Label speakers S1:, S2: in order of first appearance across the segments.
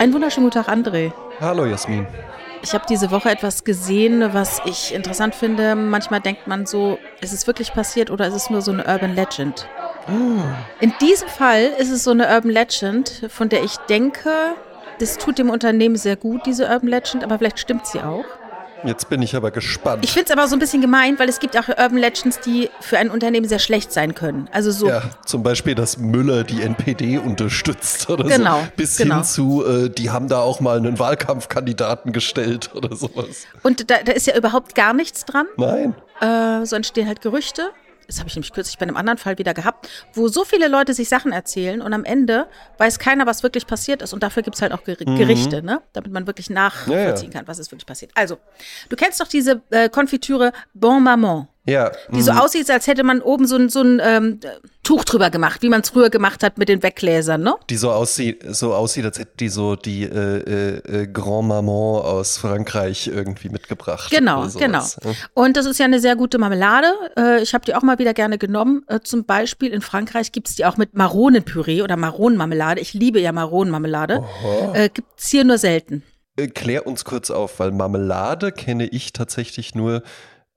S1: Einen wunderschönen guten Tag, André.
S2: Hallo Jasmin.
S1: Ich habe diese Woche etwas gesehen, was ich interessant finde. Manchmal denkt man so, ist es wirklich passiert oder ist es nur so eine Urban Legend? In diesem Fall ist es so eine Urban Legend, von der ich denke, das tut dem Unternehmen sehr gut, diese Urban Legend, aber vielleicht stimmt sie auch.
S2: Jetzt bin ich aber gespannt.
S1: Ich finde es aber so ein bisschen gemein, weil es gibt auch Urban Legends, die für ein Unternehmen sehr schlecht sein können. Also so.
S2: Ja, zum Beispiel, dass Müller die NPD unterstützt oder
S1: Genau,
S2: so. Bis
S1: genau.
S2: hin zu, äh, die haben da auch mal einen Wahlkampfkandidaten gestellt oder sowas.
S1: Und da, da ist ja überhaupt gar nichts dran.
S2: Nein.
S1: Äh, so entstehen halt Gerüchte. Das habe ich nämlich kürzlich bei einem anderen Fall wieder gehabt, wo so viele Leute sich Sachen erzählen und am Ende weiß keiner, was wirklich passiert ist. Und dafür gibt es halt auch Ger Gerichte, ne? damit man wirklich nachvollziehen kann, was ist wirklich passiert. Also, du kennst doch diese äh, Konfitüre Bon Maman.
S2: Ja.
S1: Die so aussieht, als hätte man oben so ein, so ein ähm, Tuch drüber gemacht, wie man es früher gemacht hat mit den Weggläsern, ne?
S2: Die so aussieht, so aussieht, als hätte die so die äh, äh, äh, Grand Maman aus Frankreich irgendwie mitgebracht.
S1: Genau, genau. Und das ist ja eine sehr gute Marmelade. Äh, ich habe die auch mal wieder gerne genommen. Äh, zum Beispiel in Frankreich gibt's die auch mit Maronenpüree oder Maronenmarmelade. Ich liebe ja Maronenmarmelade. Äh, gibt's hier nur selten.
S2: Klär uns kurz auf, weil Marmelade kenne ich tatsächlich nur,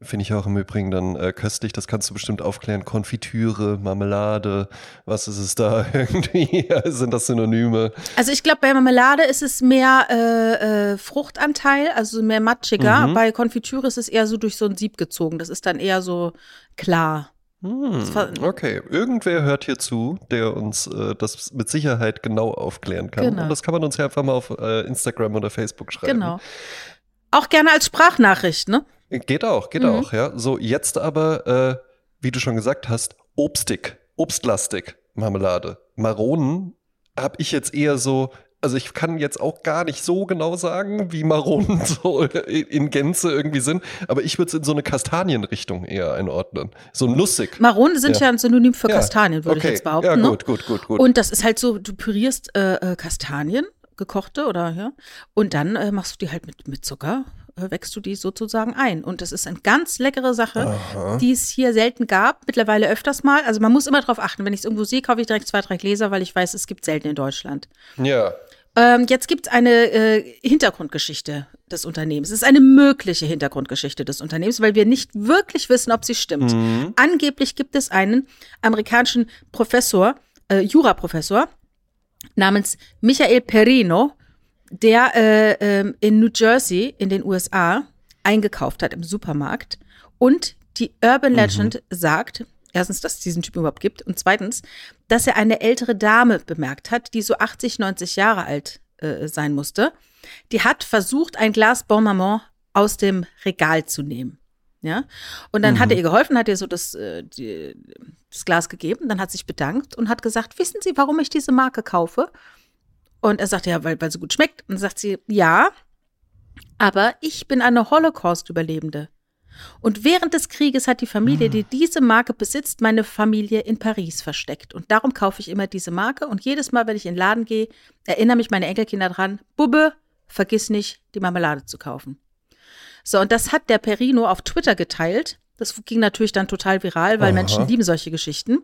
S2: finde ich auch im Übrigen dann äh, köstlich, das kannst du bestimmt aufklären. Konfitüre, Marmelade, was ist es da irgendwie? Sind das Synonyme?
S1: Also ich glaube, bei Marmelade ist es mehr äh, äh, Fruchtanteil, also mehr matschiger.
S2: Mhm.
S1: Bei Konfitüre ist es eher so durch so ein Sieb gezogen. Das ist dann eher so klar.
S2: Hm, okay, irgendwer hört hier zu, der uns äh, das mit Sicherheit genau aufklären kann.
S1: Genau.
S2: Und das kann man uns ja einfach mal auf äh, Instagram oder Facebook schreiben.
S1: Genau. Auch gerne als Sprachnachricht, ne?
S2: Geht auch, geht
S1: Mhm.
S2: auch, ja. So, jetzt aber, äh, wie du schon gesagt hast, obstig, obstlastig Marmelade. Maronen habe ich jetzt eher so, also ich kann jetzt auch gar nicht so genau sagen, wie Maronen so in Gänze irgendwie sind, aber ich würde es in so eine Kastanienrichtung eher einordnen. So nussig.
S1: Maronen sind ja,
S2: Ja.
S1: ein Synonym für
S2: Ja,
S1: Kastanien, würde
S2: okay.
S1: ich jetzt behaupten.
S2: Ja,
S1: ne?
S2: gut, gut, gut, gut.
S1: Und das ist halt so, du pürierst äh, äh, Kastanien, gekochte oder ja, und dann äh, machst du die halt mit, mit Zucker, äh, wächst du die sozusagen ein. Und das ist eine ganz leckere Sache, die es hier selten gab, mittlerweile öfters mal. Also man muss immer drauf achten, wenn ich es irgendwo sehe, kaufe ich direkt zwei, drei Gläser, weil ich weiß, es gibt selten in Deutschland.
S2: ja.
S1: Ähm, jetzt gibt es eine äh, Hintergrundgeschichte des Unternehmens. Es ist eine mögliche Hintergrundgeschichte des Unternehmens, weil wir nicht wirklich wissen, ob sie stimmt. Angeblich gibt es einen amerikanischen Professor, äh, Juraprofessor, namens Michael Perino, der äh, ähm, in New Jersey in den USA eingekauft hat im Supermarkt. Und die Urban Legend sagt, erstens, dass es diesen Typen überhaupt gibt und zweitens, dass er eine ältere Dame bemerkt hat, die so 80, 90 Jahre alt äh, sein musste. Die hat versucht, ein Glas Bon Maman aus dem Regal zu nehmen. Ja, und dann hat er ihr geholfen, hat ihr so das, äh, die, das Glas gegeben, dann hat sich bedankt und hat gesagt, wissen Sie, warum ich diese Marke kaufe? Und er sagte, ja, weil, weil sie gut schmeckt. Und dann sagt sie, ja, aber ich bin eine Holocaust-Überlebende. Und während des Krieges hat die Familie, die diese Marke besitzt, meine Familie in Paris versteckt. Und darum kaufe ich immer diese Marke. Und jedes Mal, wenn ich in den Laden gehe, erinnere mich meine Enkelkinder dran, Bubbe, vergiss nicht, die Marmelade zu kaufen. So, und das hat der Perino auf Twitter geteilt. Das ging natürlich dann total viral, weil
S2: Aha.
S1: Menschen lieben solche Geschichten.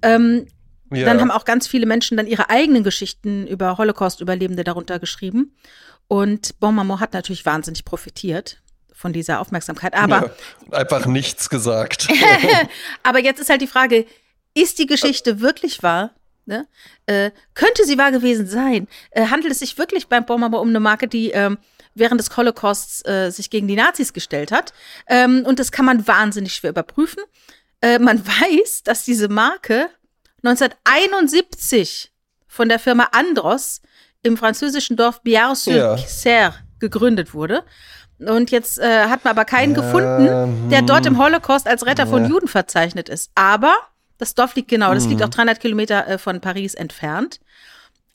S1: Ähm,
S2: ja.
S1: dann haben auch ganz viele Menschen dann ihre eigenen Geschichten über Holocaust-Überlebende darunter geschrieben. Und Bon Maman hat natürlich wahnsinnig profitiert von dieser Aufmerksamkeit. Aber,
S2: ja, einfach nichts gesagt.
S1: aber jetzt ist halt die Frage, ist die Geschichte wirklich wahr? Ne? Äh, könnte sie wahr gewesen sein? Äh, handelt es sich wirklich beim Bon Maman um eine Marke, die ähm, während des Holocausts äh, sich gegen die Nazis gestellt hat? Ähm, und das kann man wahnsinnig schwer überprüfen. Äh, man weiß, dass diese Marke 1971 von der Firma Andros im französischen Dorf Biard-sur-Serre gegründet wurde. Und jetzt äh, hat man aber keinen gefunden, der dort im Holocaust als Retter von Juden verzeichnet ist. Aber das Dorf liegt genau, das liegt auch 300 Kilometer äh, von Paris entfernt.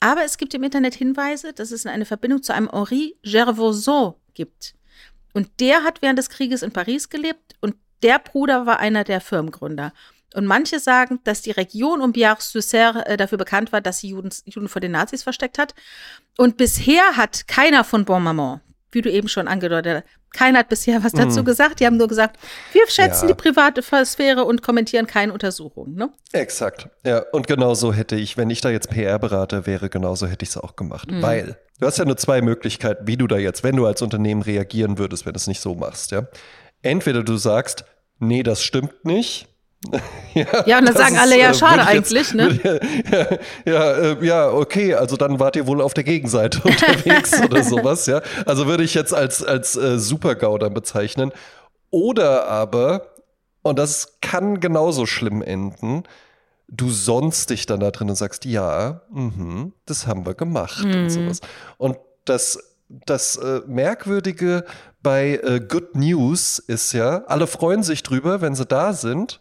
S1: Aber es gibt im Internet Hinweise, dass es eine Verbindung zu einem Henri Gervoison gibt. Und der hat während des Krieges in Paris gelebt und der Bruder war einer der Firmengründer. Und manche sagen, dass die Region um Biard-sur-Serre äh, dafür bekannt war, dass sie Juden, Juden vor den Nazis versteckt hat. Und bisher hat keiner von Bon Maman, wie du eben schon angedeutet hast. Keiner hat bisher was dazu mm. gesagt. Die haben nur gesagt, wir schätzen ja. die private Sphäre und kommentieren keine Untersuchungen. Ne?
S2: Exakt. Ja, und genauso hätte ich, wenn ich da jetzt PR-Berater wäre, genauso hätte ich es auch gemacht. Mm. Weil du hast ja nur zwei Möglichkeiten, wie du da jetzt, wenn du als Unternehmen reagieren würdest, wenn du es nicht so machst. Ja? Entweder du sagst, nee, das stimmt nicht
S1: ja, ja, und dann sagen ist, alle, ja, äh, schade eigentlich, jetzt, ne?
S2: Ja, ja, äh, ja, okay, also dann wart ihr wohl auf der Gegenseite unterwegs oder sowas, ja. Also würde ich jetzt als, als äh, Super-GAU dann bezeichnen. Oder aber, und das kann genauso schlimm enden, du sonst dich dann da drin und sagst, ja, mh, das haben wir gemacht mhm. und sowas. Und das, das äh, Merkwürdige bei äh, Good News ist ja, alle freuen sich drüber, wenn sie da sind.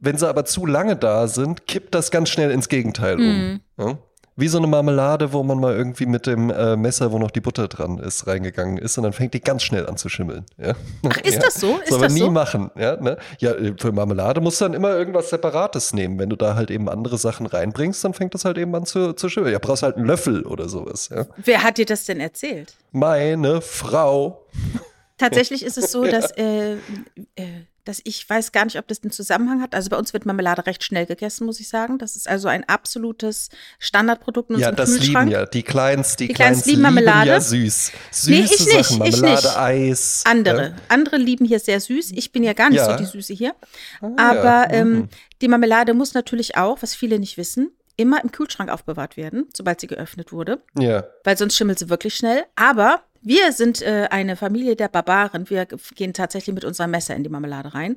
S2: Wenn sie aber zu lange da sind, kippt das ganz schnell ins Gegenteil um. Mhm. Ja? Wie so eine Marmelade, wo man mal irgendwie mit dem äh, Messer, wo noch die Butter dran ist, reingegangen ist und dann fängt die ganz schnell an zu schimmeln. Ja?
S1: Ach, ist ja. das so? Ist
S2: Soll man nie
S1: so?
S2: machen. Ja, ne? ja, für Marmelade musst du dann immer irgendwas Separates nehmen. Wenn du da halt eben andere Sachen reinbringst, dann fängt das halt eben an zu, zu schimmeln. Ja, brauchst halt einen Löffel oder sowas. Ja?
S1: Wer hat dir das denn erzählt?
S2: Meine Frau.
S1: Tatsächlich ist es so, dass äh, äh, dass ich weiß gar nicht, ob das einen Zusammenhang hat. Also bei uns wird Marmelade recht schnell gegessen, muss ich sagen. Das ist also ein absolutes Standardprodukt in unserem
S2: Ja, das lieben ja die Kleins, die,
S1: die Kleins lieben Marmelade.
S2: ja süß. Süße
S1: nee, ich nicht,
S2: Sachen, Marmelade,
S1: ich nicht.
S2: Eis.
S1: Andere, ja. andere lieben hier sehr süß. Ich bin ja gar nicht ja. so die Süße hier. Ah, Aber ja. ähm, mhm. die Marmelade muss natürlich auch, was viele nicht wissen, immer im Kühlschrank aufbewahrt werden, sobald sie geöffnet wurde.
S2: Ja.
S1: Weil sonst schimmelt sie wirklich schnell. Aber wir sind äh, eine Familie der Barbaren. Wir gehen tatsächlich mit unserem Messer in die Marmelade rein.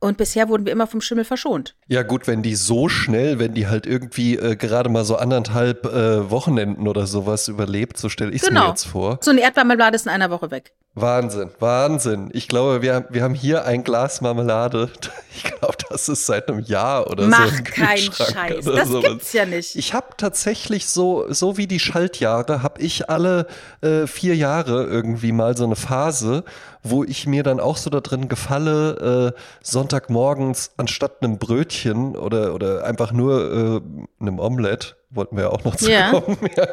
S1: Und bisher wurden wir immer vom Schimmel verschont.
S2: Ja, gut, wenn die so schnell, wenn die halt irgendwie äh, gerade mal so anderthalb äh, Wochenenden oder sowas überlebt, so stelle ich es genau. mir jetzt vor.
S1: So eine Erdbeermarmelade ist in einer Woche weg.
S2: Wahnsinn, Wahnsinn. Ich glaube, wir, wir haben hier ein Glas Marmelade. Ich glaube, das ist seit einem Jahr oder
S1: Mach
S2: so.
S1: Mach keinen Scheiß. Das sowas. gibt's ja nicht.
S2: Ich habe tatsächlich so, so wie die Schaltjahre, habe ich alle äh, vier Jahre irgendwie mal so eine Phase, wo ich mir dann auch so da drin gefalle, äh, Sonntagmorgens anstatt einem Brötchen oder, oder einfach nur äh, einem Omelette wollten wir ja auch noch zu ja. kommen, ja,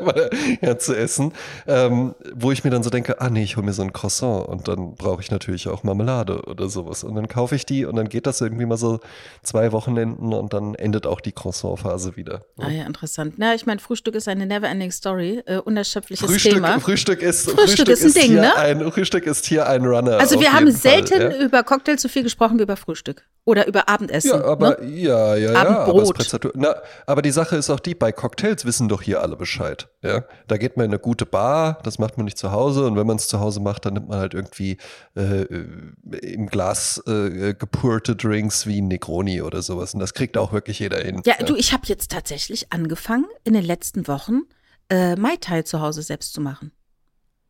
S2: ja, zu essen, ähm, wo ich mir dann so denke, ah nee, ich hole mir so ein Croissant und dann brauche ich natürlich auch Marmelade oder sowas und dann kaufe ich die und dann geht das irgendwie mal so zwei Wochenenden und dann endet auch die Croissant-Phase wieder.
S1: Ah ja, interessant. Na, ich meine, Frühstück ist eine never-ending Story, äh, unerschöpfliches
S2: Frühstück,
S1: Thema.
S2: Frühstück ist,
S1: Frühstück, Frühstück ist ein Ding,
S2: ne?
S1: Ein,
S2: Frühstück ist hier ein Runner.
S1: Also wir haben selten Fall, ja? über Cocktails so viel gesprochen wie über Frühstück oder über Abendessen.
S2: Ja, aber
S1: ne?
S2: ja, ja, ja.
S1: Abendbrot.
S2: Aber, Na, aber die Sache ist auch die, bei Cocktails wissen doch hier alle Bescheid. Ja? Da geht man in eine gute Bar, das macht man nicht zu Hause und wenn man es zu Hause macht, dann nimmt man halt irgendwie äh, im Glas äh, gepurte Drinks wie ein Negroni oder sowas und das kriegt auch wirklich jeder hin.
S1: Ja, ja. du, ich habe jetzt tatsächlich angefangen, in den letzten Wochen äh, Mai Tai zu Hause selbst zu machen.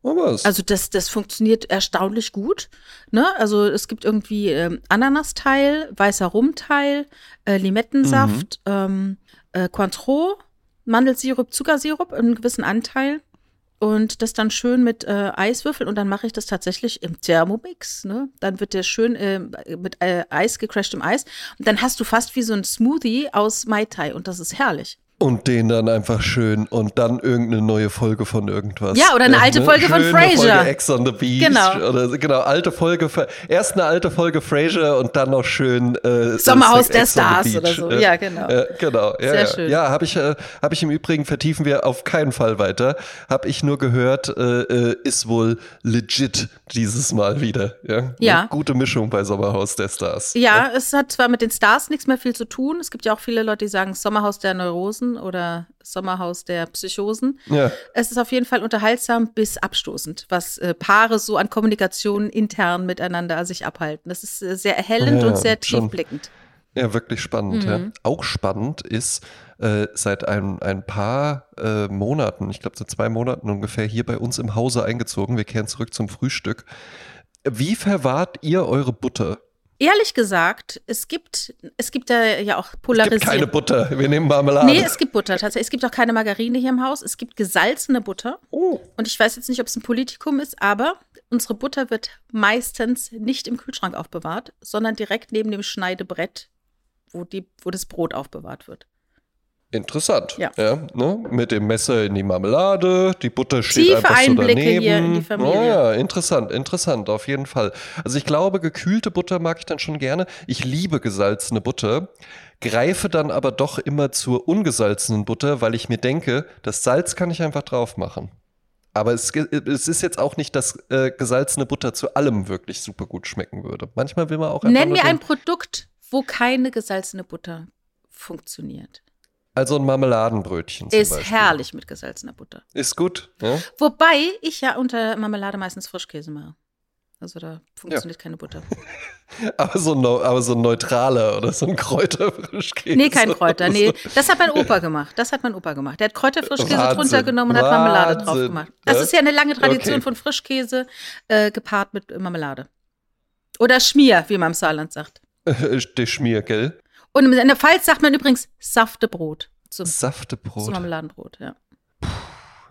S2: Was?
S1: Also das, das funktioniert erstaunlich gut. Ne? Also es gibt irgendwie ähm, Ananasteil, weißer Rumteil, äh, Limettensaft, mhm. ähm, äh, Cointreau Mandelsirup, Zuckersirup in einem gewissen Anteil und das dann schön mit äh, Eiswürfeln und dann mache ich das tatsächlich im Thermomix. Ne? Dann wird der schön äh, mit äh, Eis im Eis und dann hast du fast wie so ein Smoothie aus Mai Tai und das ist herrlich.
S2: Und den dann einfach schön und dann irgendeine neue Folge von irgendwas.
S1: Ja, oder eine alte Folge Schöne von Frasier.
S2: Folge Ex on the Beach.
S1: Genau.
S2: Oder genau, alte Folge, erst eine alte Folge Frasier und dann noch schön äh,
S1: Sommerhaus der Stars oder so. Ja, genau.
S2: Äh, genau. Ja,
S1: Sehr
S2: ja.
S1: schön.
S2: Ja, habe ich, äh, hab ich im Übrigen, vertiefen wir auf keinen Fall weiter. Habe ich nur gehört, äh, äh, ist wohl legit dieses Mal wieder. Ja.
S1: ja.
S2: Eine gute Mischung bei Sommerhaus der Stars.
S1: Ja, ja, es hat zwar mit den Stars nichts mehr viel zu tun. Es gibt ja auch viele Leute, die sagen Sommerhaus der Neurosen oder Sommerhaus der Psychosen.
S2: Ja.
S1: Es ist auf jeden Fall unterhaltsam bis abstoßend, was äh, Paare so an Kommunikation intern miteinander sich abhalten. Das ist äh, sehr erhellend ja, und sehr tiefblickend.
S2: Ja, wirklich spannend. Mhm. Ja. Auch spannend ist, äh, seit ein, ein paar äh, Monaten, ich glaube seit zwei Monaten ungefähr, hier bei uns im Hause eingezogen. Wir kehren zurück zum Frühstück. Wie verwahrt ihr eure Butter?
S1: Ehrlich gesagt, es gibt, es gibt da ja auch polarisiert.
S2: Es gibt keine Butter, wir nehmen Marmelade.
S1: Nee, es gibt Butter tatsächlich. Es gibt auch keine Margarine hier im Haus. Es gibt gesalzene Butter.
S2: Oh.
S1: Und ich weiß jetzt nicht, ob es ein Politikum ist, aber unsere Butter wird meistens nicht im Kühlschrank aufbewahrt, sondern direkt neben dem Schneidebrett, wo, die, wo das Brot aufbewahrt wird.
S2: Interessant.
S1: Ja.
S2: ne? Mit dem Messer in die Marmelade, die Butter steht
S1: Tiefe
S2: einfach
S1: Einblicke
S2: so daneben.
S1: hier in die Familie.
S2: Oh ja, interessant, interessant, auf jeden Fall. Also ich glaube, gekühlte Butter mag ich dann schon gerne. Ich liebe gesalzene Butter, greife dann aber doch immer zur ungesalzenen Butter, weil ich mir denke, das Salz kann ich einfach drauf machen. Aber es, es ist jetzt auch nicht, dass äh, gesalzene Butter zu allem wirklich super gut schmecken würde. Manchmal will man auch einfach
S1: Nenn mir ein Produkt, wo keine gesalzene Butter funktioniert.
S2: Also ein Marmeladenbrötchen
S1: Ist
S2: Beispiel.
S1: herrlich mit gesalzener Butter.
S2: Ist gut. Ja?
S1: Wobei ich ja unter Marmelade meistens Frischkäse mache. Also da funktioniert keine Butter.
S2: Aber, so ein, aber so ein neutraler oder so ein Kräuterfrischkäse.
S1: Nee, kein Kräuter. Nee, das hat mein Opa gemacht. Das hat mein Opa gemacht. Der hat Kräuterfrischkäse
S2: Wahnsinn.
S1: drunter genommen und hat Marmelade drauf
S2: Wahnsinn.
S1: gemacht. Das
S2: Ja?
S1: ist ja eine lange Tradition
S2: Okay.
S1: von Frischkäse äh, gepaart mit Marmelade. Oder Schmier, wie man im Saarland sagt.
S2: Der Schmier, gell?
S1: Und in der Pfalz sagt man übrigens Saftebrot zum, zum
S2: Saftebrot.
S1: Marmeladenbrot. Ja.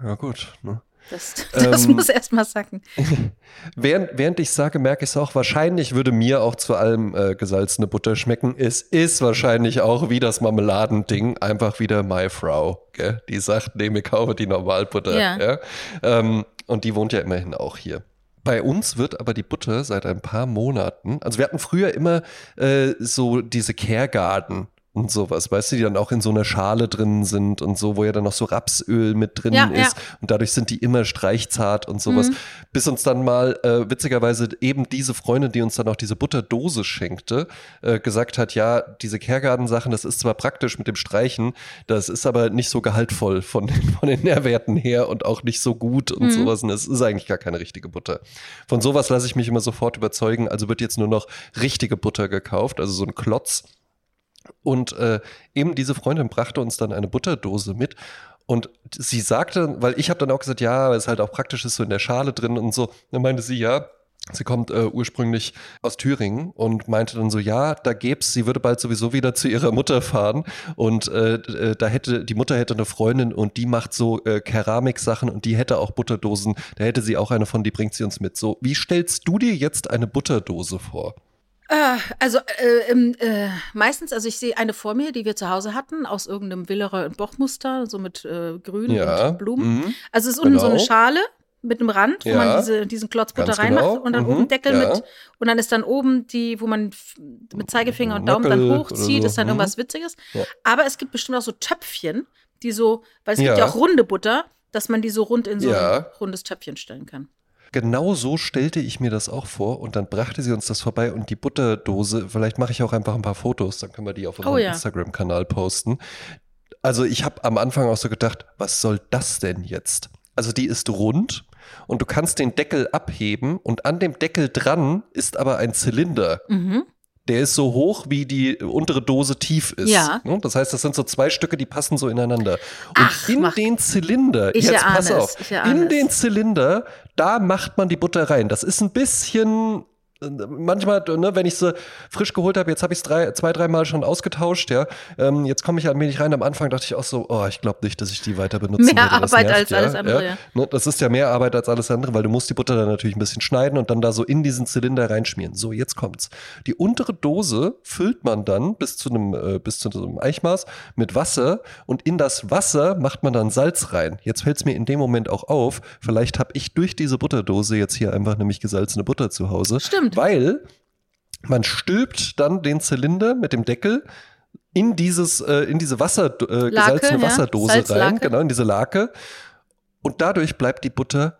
S2: Ja, gut. Ne?
S1: Das, das
S2: Ähm,
S1: muss erst mal sacken.
S2: Während, während ich sage, merke ich es auch, wahrscheinlich würde mir auch zu allem äh, gesalzene Butter schmecken. Es ist wahrscheinlich auch wie das Marmeladending einfach wieder meine Frau, gell? die sagt, nee, mir kaufe die Normalbutter.
S1: Ja.
S2: Ähm, und die wohnt ja immerhin auch hier. Bei uns wird aber die Butter seit ein paar Monaten, also wir hatten früher immer äh, so diese Caregarden und sowas, weißt du, die dann auch in so einer Schale drin sind und so, wo ja dann noch so Rapsöl mit drin
S1: Ja,
S2: ist
S1: ja.
S2: und dadurch sind die immer streichzart und sowas.
S1: Mhm.
S2: Bis uns dann mal äh, witzigerweise eben diese Freundin, die uns dann auch diese Butterdose schenkte, äh, gesagt hat, ja, diese Caregarden-Sachen, das ist zwar praktisch mit dem Streichen, das ist aber nicht so gehaltvoll von, den- von den Nährwerten her und auch nicht so gut und
S1: Mhm.
S2: sowas. Und es ist eigentlich gar keine richtige Butter. Von sowas lasse ich mich immer sofort überzeugen. Also wird jetzt nur noch richtige Butter gekauft, also so ein Klotz. Und äh, eben diese Freundin brachte uns dann eine Butterdose mit. Und sie sagte, weil ich habe dann auch gesagt, ja, es halt auch praktisch ist, so in der Schale drin und so. Dann meinte sie, ja, sie kommt äh, ursprünglich aus Thüringen und meinte dann so, ja, da gäb's, sie würde bald sowieso wieder zu ihrer Mutter fahren und äh, äh, da hätte, die Mutter hätte eine Freundin und die macht so äh, Keramiksachen und die hätte auch Butterdosen, da hätte sie auch eine von, die bringt sie uns mit. So, wie stellst du dir jetzt eine Butterdose vor?
S1: Äh, also äh, äh, meistens, also ich sehe eine vor mir, die wir zu Hause hatten, aus irgendeinem Willerer- und Bochmuster, so mit äh, Grün
S2: Ja.
S1: und Blumen.
S2: mhm.
S1: Also es ist unten so eine
S2: Genau.
S1: Schale mit einem Rand, wo
S2: Ja.
S1: man diese, diesen Klotz Butter
S2: Ganz
S1: reinmacht
S2: genau.
S1: und dann
S2: Mhm.
S1: oben Deckel
S2: Ja.
S1: mit und dann ist dann oben die, wo man mit Zeigefinger und Daumen dann
S2: Nöckel
S1: hochzieht,
S2: oder so.
S1: ist dann
S2: Mhm.
S1: irgendwas Witziges. Aber es gibt bestimmt auch so Töpfchen, die so, weil es gibt
S2: Ja.
S1: auch runde Butter, dass man die so rund in so ein rundes Töpfchen stellen kann.
S2: Genau so stellte ich mir das auch vor und dann brachte sie uns das vorbei und die Butterdose, vielleicht mache ich auch einfach ein paar Fotos, dann können wir die auf unserem
S1: Oh ja.
S2: Instagram-Kanal posten. Also ich habe am Anfang auch so gedacht, was soll das denn jetzt? Also die ist rund und du kannst den Deckel abheben und an dem Deckel dran ist aber ein Zylinder.
S1: Mhm.
S2: Der ist so hoch, wie die untere Dose tief ist.
S1: Ja.
S2: Ne? Das heißt, das sind so zwei Stücke, die passen so ineinander. Und
S1: Ach,
S2: in den Zylinder,
S1: Ich
S2: jetzt pass
S1: es,
S2: auf, in
S1: es.
S2: den Zylinder, da macht man die Butter rein. Das ist ein bisschen, manchmal, ne, wenn ich sie frisch geholt habe, jetzt habe ich es drei, zwei, dreimal schon ausgetauscht, ja. Ähm, jetzt komme ich ein wenig rein. Am Anfang dachte ich auch so, oh, ich glaube nicht, dass ich die weiter benutzen
S1: Mehr
S2: würde. Das
S1: Arbeit
S2: nervt,
S1: als alles andere, ja.
S2: Ne, das ist ja mehr Arbeit als alles andere, weil du musst die Butter dann natürlich ein bisschen schneiden und dann da so in diesen Zylinder reinschmieren. So, jetzt kommt's. Die untere Dose füllt man dann bis zu einem, äh, bis zu einem Eichmaß mit Wasser und in das Wasser macht man dann Salz rein. Jetzt fällt's mir in dem Moment auch auf, vielleicht habe ich durch diese Butterdose jetzt hier einfach nämlich gesalzene Butter zu Hause.
S1: Stimmt.
S2: Weil man stülpt dann den Zylinder mit dem Deckel in dieses, äh, in diese Wasser, äh, gesalzene
S1: ja.
S2: Wasserdose rein,
S1: Salzlake.
S2: genau, in diese Lake. Und dadurch bleibt die Butter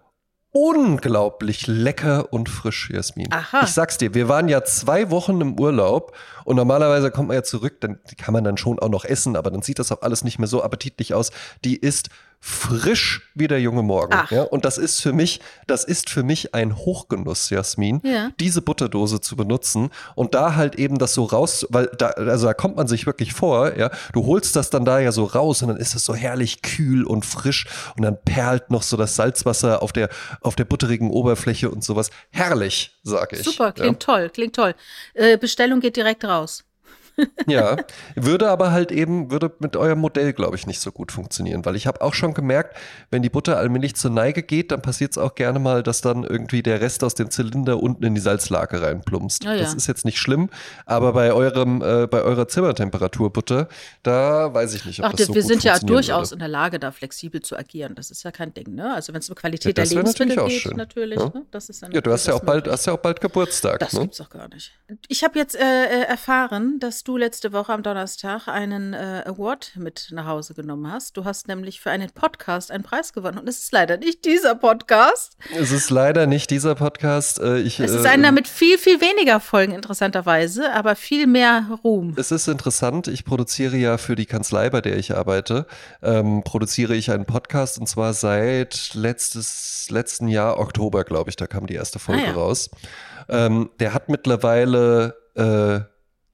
S2: unglaublich lecker und frisch, Jasmin.
S1: Aha.
S2: Ich sag's dir, wir waren ja zwei Wochen im Urlaub und normalerweise kommt man ja zurück, dann kann man dann schon auch noch essen, aber dann sieht das auch alles nicht mehr so appetitlich aus. Die ist frisch wie der junge Morgen.
S1: Ach.
S2: Ja? Und das ist für mich, das ist für mich ein Hochgenuss, Jasmin,
S1: Ja.
S2: diese Butterdose zu benutzen und da halt eben das so raus, weil da, also da kommt man sich wirklich vor, ja, du holst das dann da ja so raus und dann ist es so herrlich kühl und frisch und dann perlt noch so das Salzwasser auf der, auf der butterigen Oberfläche und sowas. Herrlich, sag ich.
S1: Super, klingt toll, klingt toll. Äh, Bestellung geht direkt raus.
S2: Ja, würde aber halt eben, würde mit eurem Modell, glaube ich, nicht so gut funktionieren, weil ich habe auch schon gemerkt, wenn die Butter allmählich zur Neige geht, dann passiert es auch gerne mal, dass dann irgendwie der Rest aus dem Zylinder unten in die Salzlake reinplumpst.
S1: Ah, ja.
S2: Das ist jetzt nicht schlimm, aber bei eurem, äh, bei eurer Zimmertemperatur Butter, da weiß ich nicht, ob
S1: Ach,
S2: das so
S1: wir
S2: gut
S1: sind ja durchaus
S2: würde.
S1: in der Lage, da flexibel zu agieren. Das ist ja kein Ding, ne? Also wenn es um Qualität
S2: Ja,
S1: der
S2: natürlich
S1: Lebensmittel
S2: auch
S1: geht,
S2: schön,
S1: natürlich.
S2: ja?
S1: Ne? Das ist dann
S2: Ja, du hast ja auch bald, hast ja auch bald Geburtstag.
S1: Das
S2: ne?
S1: gibt's doch gar nicht. Ich habe jetzt äh, äh, erfahren, dass du letzte Woche am Donnerstag einen äh, Award mit nach Hause genommen hast. Du hast nämlich für einen Podcast einen Preis gewonnen. Und es ist leider nicht dieser Podcast.
S2: Es ist leider nicht dieser Podcast. äh, Ich,
S1: Es ist
S2: äh,
S1: einer mit viel, viel weniger Folgen, interessanterweise, aber viel mehr Ruhm.
S2: Es ist interessant, ich produziere ja für die Kanzlei, bei der ich arbeite, ähm, produziere ich einen Podcast und zwar seit letztes, letzten Jahr, Oktober, glaube ich, da kam die erste Folge
S1: Ah, ja.
S2: raus. Ähm, der hat mittlerweile äh,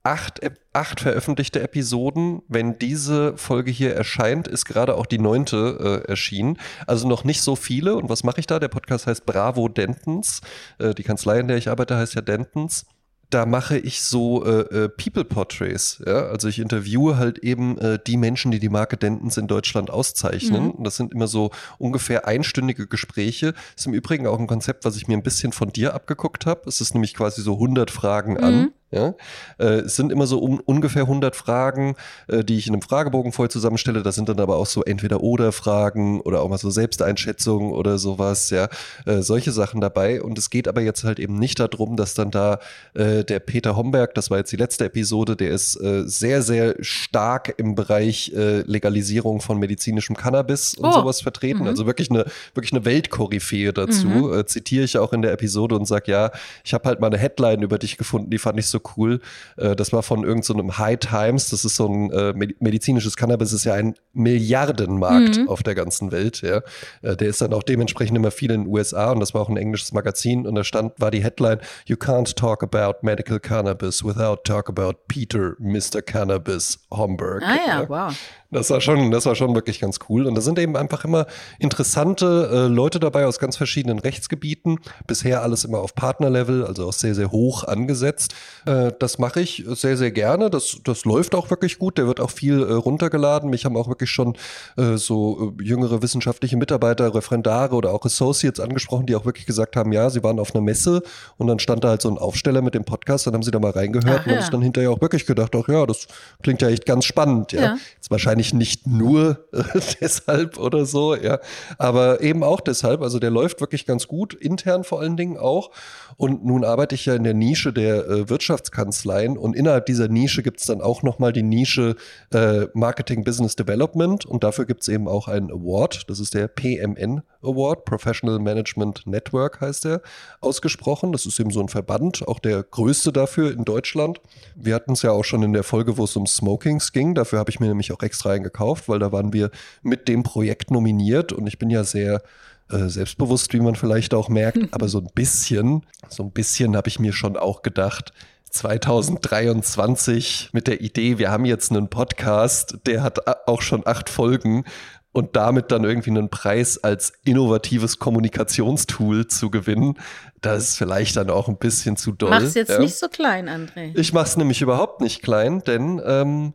S2: acht, acht veröffentlichte Episoden. Wenn diese Folge hier erscheint, ist gerade auch die neunte äh, erschienen. Also noch nicht so viele. Und was mache ich da? Der Podcast heißt Bravo Dentons. Äh, die Kanzlei, in der ich arbeite, heißt ja Dentons da mache ich so äh, äh, People Portraits. Ja? Also ich interviewe halt eben äh, die Menschen, die die Marke Dentons in Deutschland auszeichnen.
S1: Mhm.
S2: Und das sind immer so ungefähr einstündige Gespräche. Ist im Übrigen auch ein Konzept, was ich mir ein bisschen von dir abgeguckt habe. Es ist nämlich quasi so 100 Fragen an.
S1: Mhm.
S2: Ja? Äh, es sind immer so um, ungefähr 100 Fragen, äh, die ich in einem Fragebogen voll zusammenstelle. Das sind dann aber auch so Entweder-Oder-Fragen oder auch mal so Selbsteinschätzungen oder sowas. Ja, äh, solche Sachen dabei. Und es geht aber jetzt halt eben nicht darum, dass dann da äh, der Peter Homberg, das war jetzt die letzte Episode, der ist äh, sehr, sehr stark im Bereich äh, Legalisierung von medizinischem Cannabis und
S1: Oh.
S2: sowas vertreten.
S1: Mhm.
S2: Also wirklich eine, wirklich eine Weltkoryphäe dazu. Äh, zitiere ich auch in der Episode und sage, ja, ich habe halt mal eine Headline über dich gefunden, die fand ich so cool. Äh, das war von irgendeinem so einem High Times. Das ist so ein äh, med- medizinisches Cannabis, ist ja ein Milliardenmarkt
S1: Mhm.
S2: auf der ganzen Welt. Ja. Äh, der ist dann auch dementsprechend immer viel in den USA und das war auch ein englisches Magazin und da stand, war die Headline, You can't talk about medical cannabis without talk about Peter, Mr. Cannabis Homburg.
S1: Ah ja, wow.
S2: Das war schon, das war schon wirklich ganz cool. Und da sind eben einfach immer interessante äh, Leute dabei aus ganz verschiedenen Rechtsgebieten. Bisher alles immer auf Partnerlevel, also auch sehr, sehr hoch angesetzt. Äh, das mache ich sehr, sehr gerne. Das, das läuft auch wirklich gut. Der wird auch viel äh, runtergeladen. Mich haben auch wirklich schon äh, so äh, jüngere wissenschaftliche Mitarbeiter, Referendare oder auch Associates angesprochen, die auch wirklich gesagt haben, ja, sie waren auf einer Messe und dann stand da halt so ein Aufsteller mit dem Podcast, dann haben sie da mal reingehört
S1: Ach
S2: und haben
S1: ja.
S2: sich dann hinterher auch wirklich gedacht, ach ja, das klingt ja echt ganz spannend, ja.
S1: Ja.
S2: Jetzt wahrscheinlich nicht nur äh, deshalb oder so, ja, aber eben auch deshalb. Also der läuft wirklich ganz gut, intern vor allen Dingen auch. Und nun arbeite ich ja in der Nische der äh, Wirtschaftskanzleien und innerhalb dieser Nische gibt es dann auch nochmal die Nische äh, Marketing Business Development und dafür gibt es eben auch einen Award. Das ist der PMN Award, Professional Management Network heißt der, ausgesprochen. Das ist eben so ein Verband, auch der größte dafür in Deutschland. Wir hatten es ja auch schon in der Folge, wo es um Smokings ging. Dafür habe ich mir nämlich auch extra einen gekauft, weil da waren wir mit dem Projekt nominiert und ich bin ja sehr äh, selbstbewusst, wie man vielleicht auch merkt, aber so ein bisschen, so ein bisschen habe ich mir schon auch gedacht, 2023 mit der Idee, wir haben jetzt einen Podcast, der hat auch schon acht Folgen und damit dann irgendwie einen Preis als innovatives Kommunikationstool zu gewinnen, das ist vielleicht dann auch ein bisschen zu doll.
S1: Mach's jetzt
S2: ja.
S1: nicht so klein, André.
S2: Ich mache es nämlich überhaupt nicht klein, denn ähm,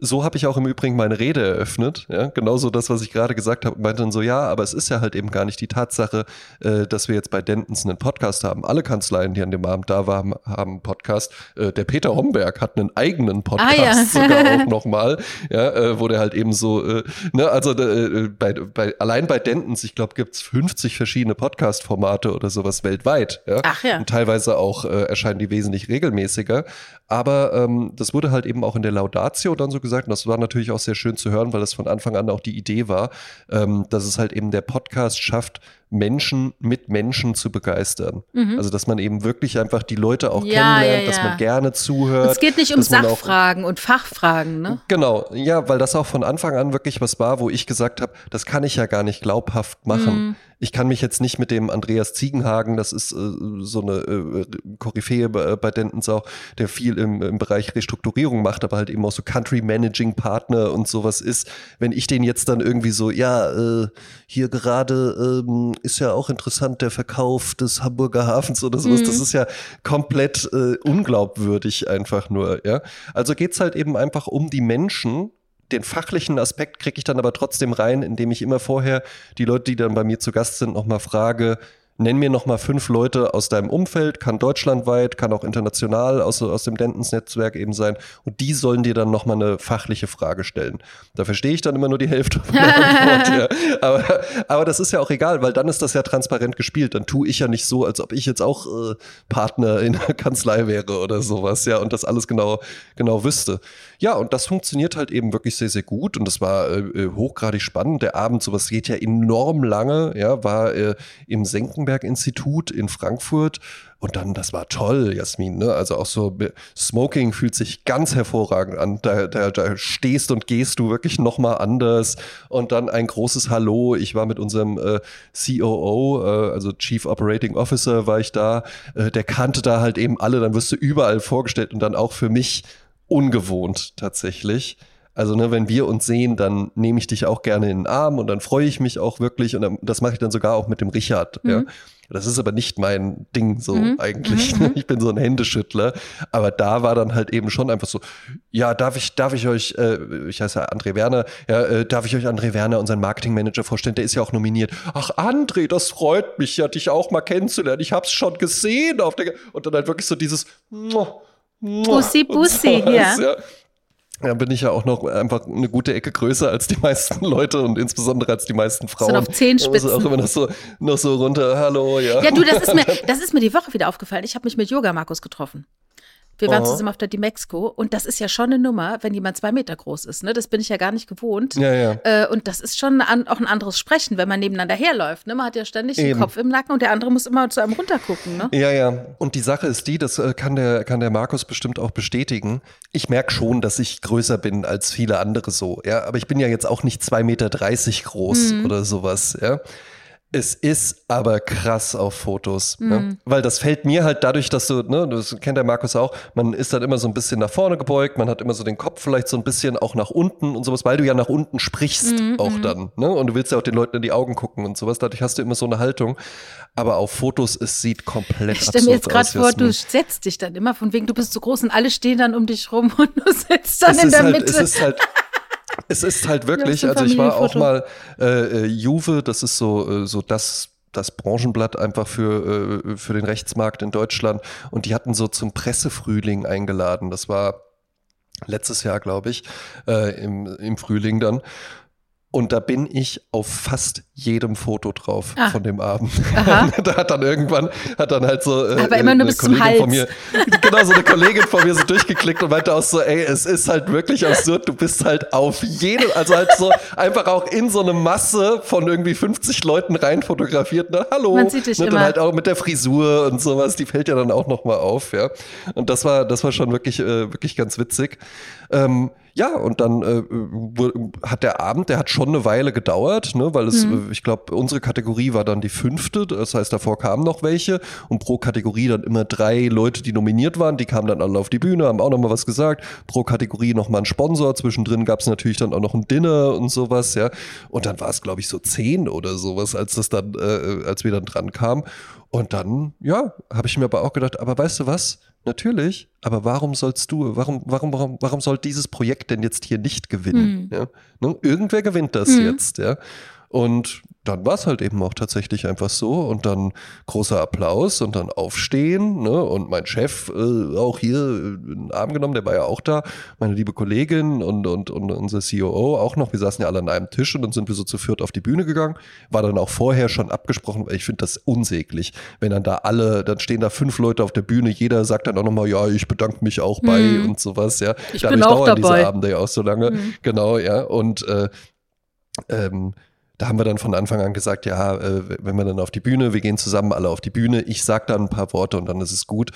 S2: so habe ich auch im Übrigen meine Rede eröffnet. Ja? Genauso das, was ich gerade gesagt habe, meinte dann so, ja, aber es ist ja halt eben gar nicht die Tatsache, äh, dass wir jetzt bei Dentons einen Podcast haben. Alle Kanzleien, die an dem Abend da waren, haben einen Podcast. Äh, der Peter Homberg hat einen eigenen Podcast
S1: Ah, ja.
S2: sogar auch nochmal, ja, äh, wo der halt eben so, äh, ne, also äh, bei, bei, allein bei Dentons, ich glaube, gibt's 50 verschiedene Podcast-Formate oder sowas weltweit. Ja?
S1: Ach ja.
S2: Und teilweise auch äh, erscheinen die wesentlich regelmäßiger. Aber ähm, das wurde halt eben auch in der Laudatio dann so gesagt, und das war natürlich auch sehr schön zu hören, weil das von Anfang an auch die Idee war, ähm, dass es halt eben der Podcast schafft, Menschen mit Menschen zu begeistern. Also dass man eben wirklich einfach die Leute auch
S1: Mhm. Ja,
S2: kennenlernt,
S1: ja,
S2: dass
S1: ja.
S2: man gerne zuhört.
S1: es geht nicht um
S2: dass man auch-
S1: Sachfragen und Fachfragen, ne?
S2: Genau, ja, weil das auch von Anfang an wirklich was war, wo ich gesagt habe, das kann ich ja gar nicht glaubhaft machen. Ich kann mich jetzt nicht mit dem Andreas Ziegenhagen, das ist äh, so eine äh, Koryphäe bei, bei Dentons auch, der viel im, im Bereich Restrukturierung macht, aber halt eben auch so Country Managing Partner und sowas ist. Wenn ich den jetzt dann irgendwie so, ja, äh, hier gerade ähm, ist ja auch interessant, der Verkauf des Hamburger Hafens oder sowas. Mhm. Das ist ja komplett äh, unglaubwürdig einfach nur, ja. Also geht's halt eben einfach um die Menschen, den fachlichen Aspekt kriege ich dann aber trotzdem rein, indem ich immer vorher die Leute, die dann bei mir zu Gast sind, nochmal frage, nenn mir noch mal fünf Leute aus deinem Umfeld, kann deutschlandweit, kann auch international aus, aus dem Dentons-Netzwerk eben sein. Und die sollen dir dann noch mal eine fachliche Frage stellen. Da verstehe ich dann immer nur die Hälfte von der Antwort. ja. aber, aber das ist ja auch egal, weil dann ist das ja transparent gespielt. Dann tue ich ja nicht so, als ob ich jetzt auch äh, Partner in der Kanzlei wäre oder sowas, ja, und das alles genau, genau wüsste. Ja, und das funktioniert halt eben wirklich sehr, sehr gut. Und das war äh, äh hochgradig spannend. Der Abend, sowas geht ja enorm lange, ja, war äh, im Senckenberg-Institut in Frankfurt. Und dann, das war toll, Jasmin, ne? Also auch so, Smoking fühlt sich ganz hervorragend an. Da, da, da stehst und gehst du wirklich nochmal anders. Und dann ein großes Hallo. Ich war mit unserem äh, COO, äh, also Chief Operating Officer, war ich da. Äh, der kannte da halt eben alle. Dann wirst du überall vorgestellt und dann auch für mich ungewohnt tatsächlich. Also, ne, wenn wir uns sehen, dann nehme ich dich auch gerne in den Arm und dann freue ich mich auch wirklich. Und dann, das mache ich dann sogar auch mit dem Richard. Mhm. Ja. Das ist aber nicht mein Ding so mhm. eigentlich. Mhm. Ich bin so ein Händeschüttler. Aber da war dann halt eben schon einfach so, ja, darf ich, darf ich euch, äh, ich heiße ja André Werner, ja, äh, darf ich euch André Werner, unseren Marketingmanager vorstellen? Der ist ja auch nominiert. Ach, André, das freut mich ja, dich auch mal kennenzulernen. Ich hab's schon gesehen auf der, und dann halt wirklich so dieses, Muah,
S1: Bussi, Bussi, ja. ja.
S2: Ja, bin ich ja auch noch einfach eine gute Ecke größer als die meisten Leute und insbesondere als die meisten Frauen.
S1: Sind auf Zehenspitzen.
S2: Also auch immer noch so, noch so runter, hallo, ja.
S1: Ja, du, das ist mir, das ist mir die Woche wieder aufgefallen. Ich habe mich mit Yoga Markus getroffen. Wir waren oh. zusammen auf der Dimexco und das ist ja schon eine Nummer, wenn jemand zwei Meter groß ist. Ne? Das bin ich ja gar nicht gewohnt.
S2: Ja, ja.
S1: Äh, und das ist schon an, auch ein anderes Sprechen, wenn man nebeneinander herläuft. Ne? Man hat ja ständig Eben. den Kopf im Nacken und der andere muss immer zu einem runtergucken. Ne?
S2: Ja, ja. Und die Sache ist die, das äh, kann der, kann der Markus bestimmt auch bestätigen. Ich merke schon, dass ich größer bin als viele andere so. Ja, aber ich bin ja jetzt auch nicht zwei Meter dreißig groß mhm. oder sowas. Ja. Es ist aber krass auf Fotos, mhm. ne? weil das fällt mir halt dadurch, dass du, ne, das kennt der Markus auch, man ist dann immer so ein bisschen nach vorne gebeugt, man hat immer so den Kopf vielleicht so ein bisschen auch nach unten und sowas, weil du ja nach unten sprichst mhm. auch mhm. dann, ne? Und du willst ja auch den Leuten in die Augen gucken und sowas, dadurch hast du immer so eine Haltung. Aber auf Fotos, es sieht komplett
S1: Ich stelle mir jetzt gerade vor, du setzt dich dann immer von wegen, du bist so groß und alle stehen dann um dich rum und du sitzt dann es in der
S2: halt,
S1: Mitte.
S2: Es ist halt Es ist halt wirklich, also ich war auch mal äh, äh, Juve, das ist so, äh, so das das Branchenblatt einfach für, äh, für den Rechtsmarkt in Deutschland. Und die hatten so zum Pressefrühling eingeladen. Das war letztes Jahr, glaube ich, äh, im, im Frühling dann. Und da bin ich auf fast jedem Foto drauf ah. von dem Abend. da hat dann irgendwann, hat dann halt so
S1: äh, Aber immer nur bis Kollegin zum Hals.
S2: von mir, genau, so eine Kollegin von mir so durchgeklickt und meinte auch so, ey, es ist halt wirklich absurd, du bist halt auf jedem, also halt so einfach auch in so eine Masse von irgendwie 50 Leuten rein fotografiert. Ne? Hallo.
S1: Man sieht dich
S2: ne?
S1: immer.
S2: Und halt auch mit der Frisur und sowas, die fällt ja dann auch nochmal auf, ja. Und das war, das war schon wirklich, äh, wirklich ganz witzig. Ähm, ja, und dann äh, hat der Abend, der hat schon eine Weile gedauert, ne, weil es, mhm. ich glaube, unsere Kategorie war dann die fünfte, das heißt, davor kamen noch welche und pro Kategorie dann immer drei Leute, die nominiert waren, die kamen dann alle auf die Bühne, haben auch nochmal was gesagt, pro Kategorie nochmal ein Sponsor, zwischendrin gab es natürlich dann auch noch ein Dinner und sowas, ja, und dann war es, glaube ich, so zehn oder sowas, als das dann, äh, als wir dann dran kamen und dann, ja, habe ich mir aber auch gedacht, aber weißt du was? Natürlich, aber warum sollst du, warum, warum, warum, warum soll dieses Projekt denn jetzt hier nicht gewinnen? Mhm. Ja? Ne? Irgendwer gewinnt das mhm. jetzt, ja. Und dann war es halt eben auch tatsächlich einfach so und dann großer Applaus und dann aufstehen ne? und mein Chef äh, auch hier äh, in den Arm genommen, der war ja auch da, meine liebe Kollegin und, und, und unser COO auch noch, wir saßen ja alle an einem Tisch und dann sind wir so zu viert auf die Bühne gegangen, war dann auch vorher schon abgesprochen, weil ich finde das unsäglich, wenn dann da alle, dann stehen da fünf Leute auf der Bühne, jeder sagt dann auch nochmal, ja, ich bedanke mich auch bei mhm. und sowas, ja.
S1: Ich Dadurch bin auch dauern dabei.
S2: diese Abende ja auch so lange, mhm. genau, ja, und äh, ähm, da haben wir dann von Anfang an gesagt, ja, äh, wenn wir dann auf die Bühne, wir gehen zusammen alle auf die Bühne, ich sag dann ein paar Worte und dann ist es gut.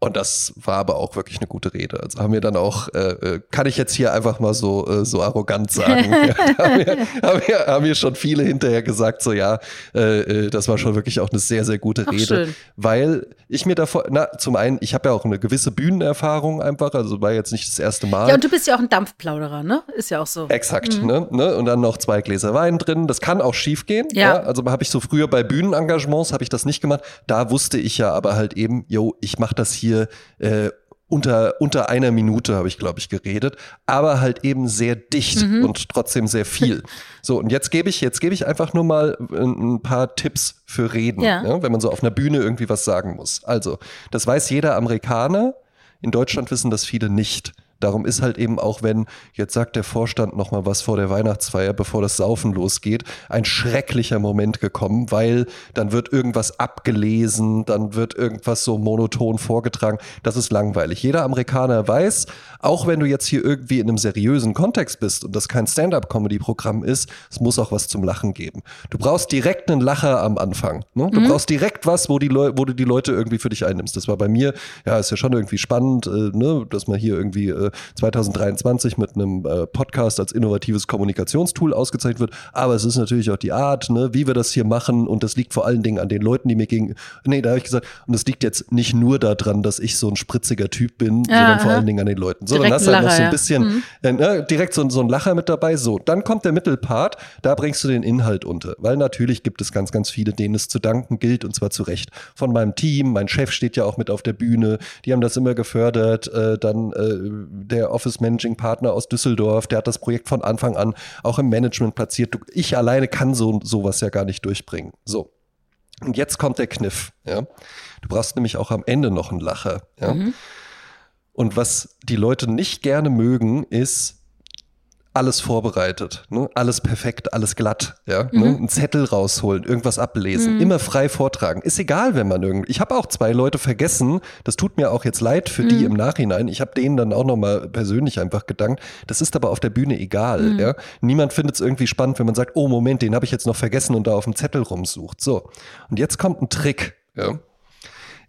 S2: Und das war aber auch wirklich eine gute Rede. Also haben wir dann auch, äh, äh kann ich jetzt hier einfach mal so, äh, so arrogant sagen. ja, haben, wir, haben, wir, haben wir schon viele hinterher gesagt, so ja, äh, äh, das war schon wirklich auch eine sehr, sehr gute Ach, Rede. Schön. Weil ich mir davor, na, zum einen, ich habe ja auch eine gewisse Bühnenerfahrung einfach, also war jetzt nicht das erste Mal.
S1: Ja, und du bist ja auch ein Dampfplauderer, ne? Ist ja auch so.
S2: Exakt, mhm. ne, ne? Und dann noch zwei Gläser Wein drin. Das kann auch schief gehen. Ja. ja? Also habe ich so früher bei Bühnenengagements, habe ich das nicht gemacht. Da wusste ich ja aber halt eben, yo, ich mache das hier hier äh, unter, unter einer Minute habe ich, glaube ich, geredet, aber halt eben sehr dicht mhm. und trotzdem sehr viel. So, und jetzt gebe ich, jetzt gebe ich einfach nur mal ein, ein paar Tipps für Reden, ja. Ja, wenn man so auf einer Bühne irgendwie was sagen muss. Also, das weiß jeder Amerikaner, in Deutschland wissen das viele nicht. Darum ist halt eben auch, wenn, jetzt sagt der Vorstand noch mal was vor der Weihnachtsfeier, bevor das Saufen losgeht, ein schrecklicher Moment gekommen, weil dann wird irgendwas abgelesen, dann wird irgendwas so monoton vorgetragen. Das ist langweilig. Jeder Amerikaner weiß, auch wenn du jetzt hier irgendwie in einem seriösen Kontext bist und das kein Stand-up-Comedy-Programm ist, es muss auch was zum Lachen geben. Du brauchst direkt einen Lacher am Anfang. Ne? Du mhm. brauchst direkt was, wo, die wo du die Leute irgendwie für dich einnimmst. Das war bei mir, ja, ist ja schon irgendwie spannend, äh, ne? dass man hier irgendwie äh, 2023 mit einem äh, Podcast als innovatives Kommunikationstool ausgezeichnet wird. Aber es ist natürlich auch die Art, ne, wie wir das hier machen. Und das liegt vor allen Dingen an den Leuten, die mir gegen. Nee, da habe ich gesagt, und es liegt jetzt nicht nur daran, dass ich so ein spritziger Typ bin, ja, sondern vor allen Dingen an den Leuten. So, dann hast du halt noch so ein bisschen ja. mhm. äh, ne, direkt so, so ein Lacher mit dabei. So, dann kommt der Mittelpart, da bringst du den Inhalt unter. Weil natürlich gibt es ganz, ganz viele, denen es zu danken gilt, und zwar zu Recht. Von meinem Team, mein Chef steht ja auch mit auf der Bühne, die haben das immer gefördert. Äh, dann äh, der Office Managing Partner aus Düsseldorf, der hat das Projekt von Anfang an auch im Management platziert. Du, ich alleine kann so sowas ja gar nicht durchbringen. So. Und jetzt kommt der Kniff, ja. Du brauchst nämlich auch am Ende noch einen Lacher, ja. Mhm. Und was die Leute nicht gerne mögen, ist, alles vorbereitet, ne? alles perfekt, alles glatt, ja, ne? mhm. ne? einen Zettel rausholen, irgendwas ablesen, mhm. immer frei vortragen. Ist egal, wenn man irgendwie. Ich habe auch zwei Leute vergessen. Das tut mir auch jetzt leid für mhm. die im Nachhinein. Ich habe denen dann auch noch mal persönlich einfach gedankt. Das ist aber auf der Bühne egal. Mhm. Ja? Niemand findet es irgendwie spannend, wenn man sagt, oh Moment, den habe ich jetzt noch vergessen und da auf dem Zettel rumsucht. So und jetzt kommt ein Trick. Ja?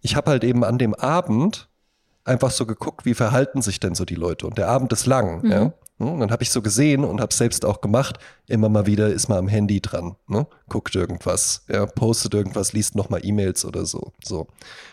S2: Ich habe halt eben an dem Abend einfach so geguckt, wie verhalten sich denn so die Leute. Und der Abend ist lang. Ja? Mhm. Und dann habe ich so gesehen und habe selbst auch gemacht, immer mal wieder ist man am Handy dran, ne? guckt irgendwas, ja, postet irgendwas, liest nochmal E-Mails oder so. so.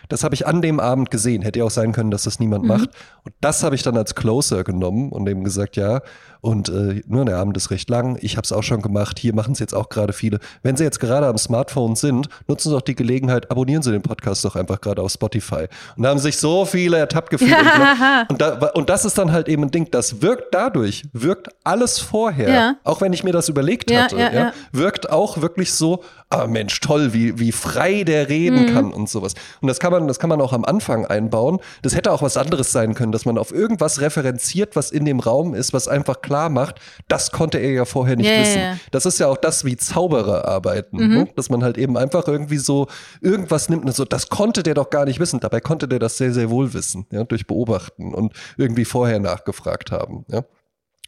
S2: Das habe ich an dem Abend gesehen. Hätte ja auch sein können, dass das niemand mhm. macht. Und das habe ich dann als Closer genommen und eben gesagt, ja, und äh, nur der Abend ist recht lang. Ich habe es auch schon gemacht. Hier machen es jetzt auch gerade viele. Wenn Sie jetzt gerade am Smartphone sind, nutzen Sie doch die Gelegenheit, abonnieren Sie den Podcast doch einfach gerade auf Spotify. Und da haben sich so viele ertappt gefühlt. und, und, da, und, das ist dann halt eben ein Ding, das wirkt dadurch, wirkt alles vorher, ja. auch wenn ich mir das überlegt ja, hatte, ja, wirkt auch wirklich so, ah Mensch, toll, wie, wie frei der reden mhm. kann und sowas. Und das kann man, das kann man auch am Anfang einbauen. Das hätte auch was anderes sein können, dass man auf irgendwas referenziert, was in dem Raum ist, was einfach klar macht, das konnte er ja vorher nicht yeah, wissen. Yeah. Das ist ja auch das, wie Zauberer arbeiten, mhm. ne? dass man halt eben einfach irgendwie so irgendwas nimmt und so, das konnte der doch gar nicht wissen. Dabei konnte der das sehr, sehr wohl wissen, ja, durch Beobachten und irgendwie vorher nachgefragt haben. Ja.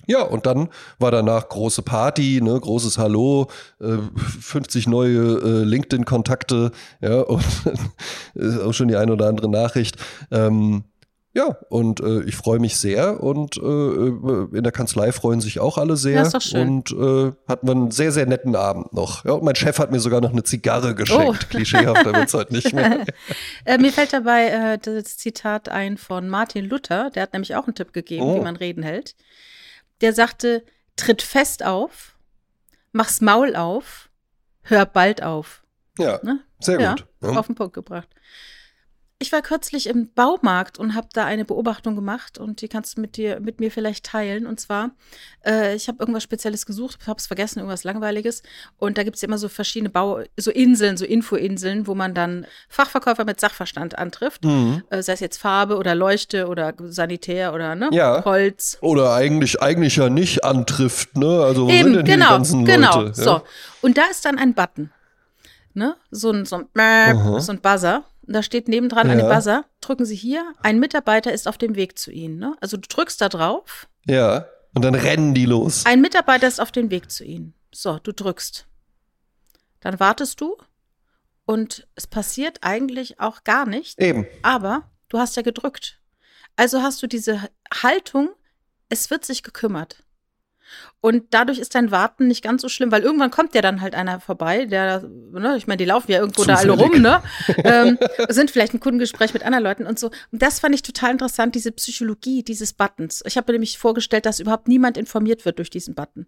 S2: Ja, und dann war danach große Party, ne, großes Hallo, äh, 50 neue äh, LinkedIn-Kontakte, ja, und auch schon die eine oder andere Nachricht. Ähm, ja, und äh, ich freue mich sehr und äh, äh, in der Kanzlei freuen sich auch alle sehr. Ja, ist doch schön. Und äh, hatten wir einen sehr, sehr netten Abend noch. Ja, und mein Chef hat mir sogar noch eine Zigarre geschenkt. Oh. Klischeehafter wird es heute nicht mehr.
S1: äh, mir fällt dabei äh, das Zitat ein von Martin Luther. Der hat nämlich auch einen Tipp gegeben, oh. wie man Reden hält der sagte, tritt fest auf, mach's Maul auf, hör bald auf.
S2: Ja, ne? sehr gut.
S1: Ja, auf den Punkt gebracht. Ich war kürzlich im Baumarkt und habe da eine Beobachtung gemacht und die kannst du mit dir, mit mir vielleicht teilen. Und zwar, äh, ich habe irgendwas Spezielles gesucht, habe es vergessen, irgendwas Langweiliges. Und da gibt es immer so verschiedene Bau, so Inseln, so Infoinseln, wo man dann Fachverkäufer mit Sachverstand antrifft. Mhm. Äh, sei es jetzt Farbe oder Leuchte oder Sanitär oder ne?
S2: ja.
S1: Holz.
S2: Oder eigentlich, eigentlich ja nicht antrifft, ne? Also wo
S1: Eben,
S2: sind denn
S1: genau,
S2: die ganzen
S1: genau,
S2: Leute?
S1: Ja? So. Und da ist dann ein Button. Ne? So ein, so ein, so ein Buzzer da steht nebendran ja. eine Buzzer. Drücken Sie hier. Ein Mitarbeiter ist auf dem Weg zu Ihnen. Ne? Also du drückst da drauf.
S2: Ja. Und dann rennen die los.
S1: Ein Mitarbeiter ist auf dem Weg zu Ihnen. So, du drückst. Dann wartest du und es passiert eigentlich auch gar nichts.
S2: Eben.
S1: Aber Du hast ja gedrückt. Also hast du diese Haltung, es wird sich gekümmert. Und dadurch ist dein Warten nicht ganz so schlimm, weil irgendwann kommt ja dann halt einer vorbei, der, ne, ich meine, die laufen ja irgendwo Zufällig. da alle rum, ne? ähm, sind vielleicht ein Kundengespräch mit anderen Leuten und so. Und das fand ich total interessant, diese Psychologie dieses Buttons. Ich habe mir nämlich vorgestellt, dass überhaupt niemand informiert wird durch diesen Button.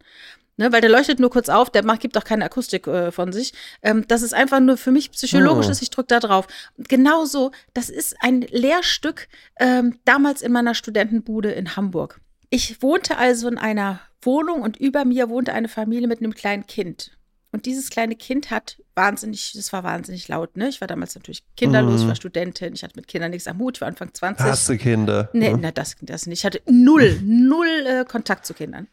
S1: Ne, weil der leuchtet nur kurz auf, der macht, gibt auch keine Akustik äh, von sich. Ähm, das ist einfach nur für mich psychologisch oh. ist, ich drücke da drauf. genauso, das ist ein Lehrstück ähm, damals in meiner Studentenbude in Hamburg. Ich wohnte also in einer Wohnung und über mir wohnte eine Familie mit einem kleinen Kind. Und dieses kleine Kind hat wahnsinnig, das war wahnsinnig laut, ne? Ich war damals natürlich kinderlos, mhm. war Studentin, ich hatte mit Kindern nichts am Hut, ich war Anfang 20.
S2: Hast du Kinder?
S1: Nee, mhm. na, das, das nicht. Ich hatte null, null äh, Kontakt zu Kindern.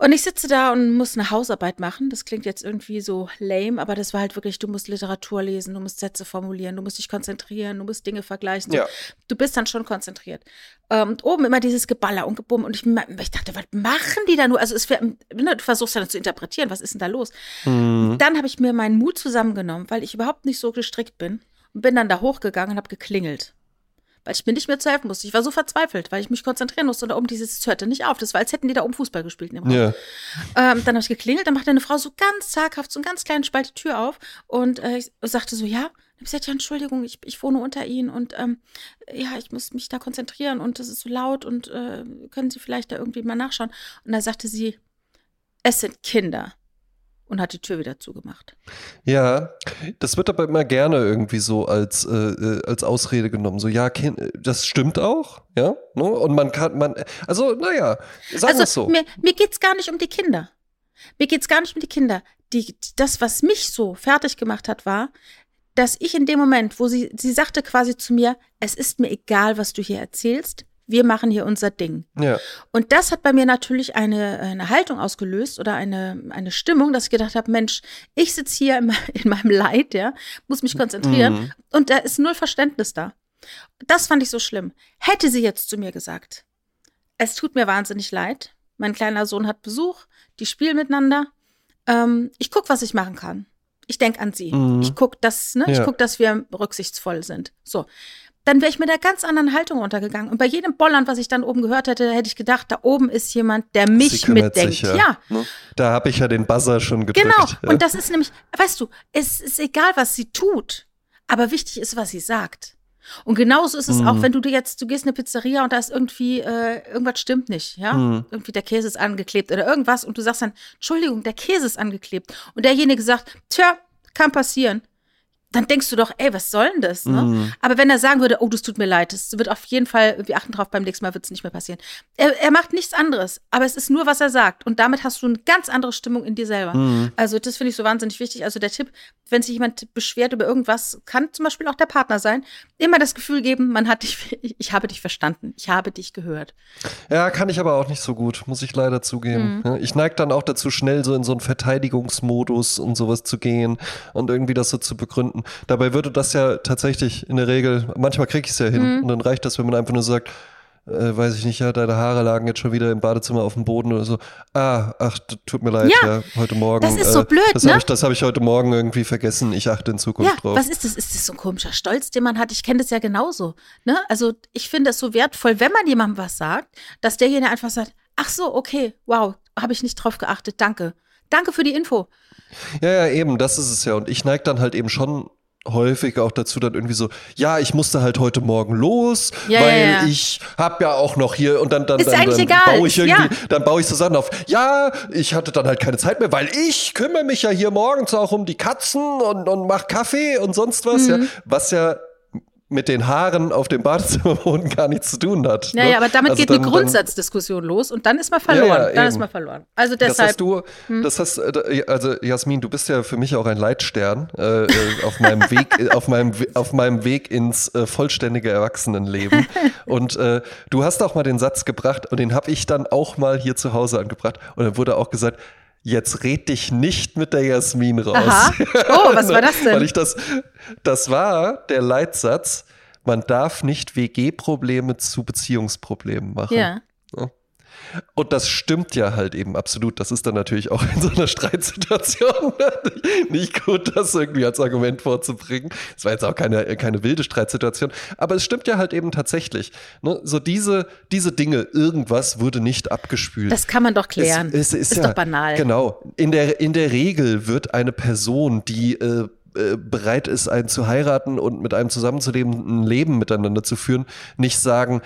S1: Und ich sitze da und muss eine Hausarbeit machen. Das klingt jetzt irgendwie so lame, aber das war halt wirklich, du musst Literatur lesen, du musst Sätze formulieren, du musst dich konzentrieren, du musst Dinge vergleichen. Ja. Du bist dann schon konzentriert. Ähm, und oben immer dieses Geballer und Gebumm. Und ich, ich dachte, was machen die da nur? Also es ne, du versuchst dann zu interpretieren, was ist denn da los? Mhm. Dann habe ich mir meinen Mut zusammengenommen, weil ich überhaupt nicht so gestrickt bin. Und bin dann da hochgegangen und habe geklingelt weil ich mir nicht mehr zu helfen musste. Ich war so verzweifelt, weil ich mich konzentrieren musste und da oben dieses, es hörte nicht auf. Das war, als hätten die da oben Fußball gespielt. In dem Ja. Ähm, dann habe ich geklingelt, dann machte eine Frau so ganz zaghaft, so einen ganz kleinen Spalt die Tür auf und äh, ich sagte so, ja. Ich gesagt, ja, Entschuldigung, ich, ich wohne unter Ihnen und ähm, ja, ich muss mich da konzentrieren und das ist so laut und äh, können Sie vielleicht da irgendwie mal nachschauen? Und da sagte sie, es sind Kinder und hat die Tür wieder zugemacht.
S2: Ja, das wird aber immer gerne irgendwie so als, äh, äh als Ausrede genommen. So, ja, kind, das stimmt auch, ja. Ne? Und man kann, man, also, naja, sagen wir also,
S1: so. Mir, mir geht es gar nicht um die Kinder. Mir geht es gar nicht um die Kinder. Die, das, was mich so fertig gemacht hat, war, dass ich in dem Moment, wo sie, sie sagte quasi zu mir, es ist mir egal, was du hier erzählst, wir machen hier unser Ding. Ja. Und das hat bei mir natürlich eine, eine Haltung ausgelöst oder eine, eine Stimmung, dass ich gedacht habe, Mensch, ich sitze hier in, in, meinem Leid, ja, muss mich konzentrieren mhm. und da ist null Verständnis da. Das fand ich so schlimm. Hätte sie jetzt zu mir gesagt, es tut mir wahnsinnig leid, mein kleiner Sohn hat Besuch, die spielen miteinander, ähm, ich gucke, was ich machen kann. Ich denke an sie. Mhm. Ich gucke, dass, ne, ja. ich guck, dass wir rücksichtsvoll sind. So dann wäre ich mit einer ganz anderen Haltung runtergegangen. Und bei jedem Bollern, was ich dann oben gehört hätte, hätte ich gedacht, da oben ist jemand, der mich mitdenkt. Sich, ja. ja.
S2: Ne? Da habe ich ja den Buzzer schon gedrückt.
S1: Genau.
S2: Ja.
S1: Und das ist nämlich, weißt du, es ist egal, was sie tut, aber wichtig ist, was sie sagt. Und genauso ist es mhm. auch, wenn du dir jetzt, du gehst in eine Pizzeria und da ist irgendwie, äh, irgendwas stimmt nicht, ja? Mhm. Irgendwie der Käse ist angeklebt oder irgendwas und du sagst dann, Entschuldigung, der Käse ist angeklebt. Und derjenige sagt, tja, kann passieren dann denkst du doch, ey, was soll denn das? Ne? Mhm. Aber wenn er sagen würde, oh, das tut mir leid, das wird auf jeden Fall, wir achten drauf, beim nächsten Mal wird es nicht mehr passieren. Er, er, macht nichts anderes, aber es ist nur, was er sagt. Und damit hast du eine ganz andere Stimmung in dir selber. Mhm. Also, das finde ich so wahnsinnig wichtig. Also, der Tipp, wenn sich jemand beschwert über irgendwas, kann zum Beispiel auch der Partner sein, immer das Gefühl geben, man hat dich, ich habe dich verstanden, ich habe dich gehört.
S2: Ja, kann ich aber auch nicht so gut, muss ich leider zugeben. Mhm. Ich neige dann auch dazu, schnell so in so einen Verteidigungsmodus und sowas zu gehen und irgendwie das so zu begründen. Dabei würde das ja tatsächlich in der Regel, manchmal kriege ich es ja hin. Mhm. Und dann reicht das, wenn man einfach nur sagt, äh, weiß ich nicht, ja, deine Haare lagen jetzt schon wieder im Badezimmer auf dem Boden oder so. Ah, ach, tut mir leid, ja, ja heute Morgen.
S1: Das ist so äh, blöd,
S2: das
S1: ne?
S2: Hab ich, das habe ich heute Morgen irgendwie vergessen. Ich achte in Zukunft ja, drauf.
S1: Was ist das? Ist das so ein komischer Stolz, den man hat? Ich kenne das ja genauso. Ne? Also ich finde es so wertvoll, wenn man jemandem was sagt, dass derjenige einfach sagt, ach so, okay, wow, habe ich nicht drauf geachtet, danke. Danke für die Info.
S2: Ja, ja, eben, das ist es ja. Und ich neige dann halt eben schon häufig auch dazu dann irgendwie so, ja, ich musste halt heute Morgen los, ja, weil ja, ja. ich habe ja auch noch hier und dann dann, dann, dann, dann baue ich irgendwie, dann baue ich so Sachen auf. Ja, ich hatte dann halt keine Zeit mehr, weil ich kümmere mich ja hier morgens auch um die Katzen und, und mach Kaffee und sonst was, mhm. ja, was ja mit den Haaren auf dem Badezimmerboden gar nichts zu tun hat.
S1: Ja,
S2: ne?
S1: aber damit also geht dann, eine Grundsatzdiskussion los und dann ist man verloren. Ja, ja, dann ist man verloren. Also deshalb.
S2: Das hast du, hm. das hast, äh, also Jasmin, du bist ja für mich auch ein Leitstern äh, äh auf meinem Weg, auf meinem, auf meinem Weg ins äh, vollständige Erwachsenenleben. und äh, du hast auch mal den Satz gebracht und den habe ich dann auch mal hier zu Hause angebracht und dann wurde auch gesagt, jetzt red dich nicht mit der Jasmin raus. Aha.
S1: Oh, was war das denn?
S2: Weil ich das, das war der Leitsatz, man darf nicht WG-Probleme zu Beziehungsproblemen machen. Ja. Und das stimmt ja halt eben absolut. Das ist dann natürlich auch in so einer Streitsituation nicht gut, das irgendwie als Argument vorzubringen. Es war jetzt auch keine, keine wilde Streitsituation. Aber es stimmt ja halt eben tatsächlich. Ne? So diese, diese Dinge, irgendwas wurde nicht abgespült.
S1: Das kann man doch klären. Es, es ist, ist ja, doch banal.
S2: Genau. In der, in der Regel wird eine Person, die äh, äh bereit ist, einen zu heiraten und mit einem zusammenzuleben, ein Leben miteinander zu führen, nicht sagen,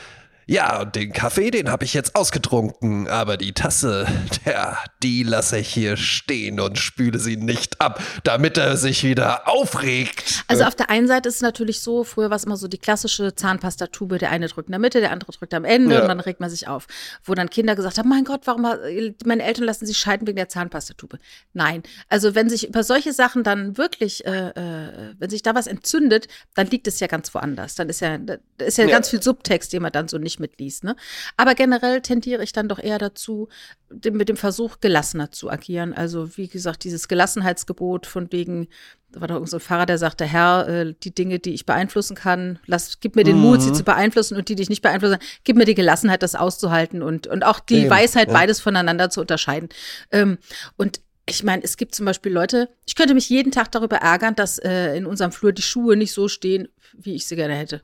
S2: ja, und den Kaffee, den habe ich jetzt ausgetrunken, aber die Tasse, der, die lasse ich hier stehen und spüle sie nicht ab, damit er sich wieder aufregt.
S1: Also auf der einen Seite ist es natürlich so, früher war es immer so die klassische Zahnpastatube, der eine drückt in der Mitte, der andere drückt am Ende ja. und dann regt man sich auf. Wo dann Kinder gesagt haben, mein Gott, warum meine Eltern lassen sich scheiden wegen der Zahnpastatube. Nein, also wenn sich über solche Sachen dann wirklich, äh, äh, wenn sich da was entzündet, dann liegt es ja ganz woanders. Dann ist ja, ist ja, ja. ganz viel Subtext, den man dann so nicht mitliest. Ne? Aber generell tendiere ich dann doch eher dazu, mit dem Versuch, gelassener zu agieren. Also, wie gesagt, dieses Gelassenheitsgebot von wegen, da war doch irgendein so Pfarrer, der sagte, Herr, äh, die Dinge, die ich beeinflussen kann, lass, gib mir den mhm. Mut, sie zu beeinflussen und die, die ich nicht beeinflussen kann, gib mir die Gelassenheit, das auszuhalten und, und auch die Eben, Weisheit, ja. beides voneinander zu unterscheiden. Ähm, und ich meine, es gibt zum Beispiel Leute, ich könnte mich jeden Tag darüber ärgern, dass äh, in unserem Flur die Schuhe nicht so stehen, wie ich sie gerne hätte.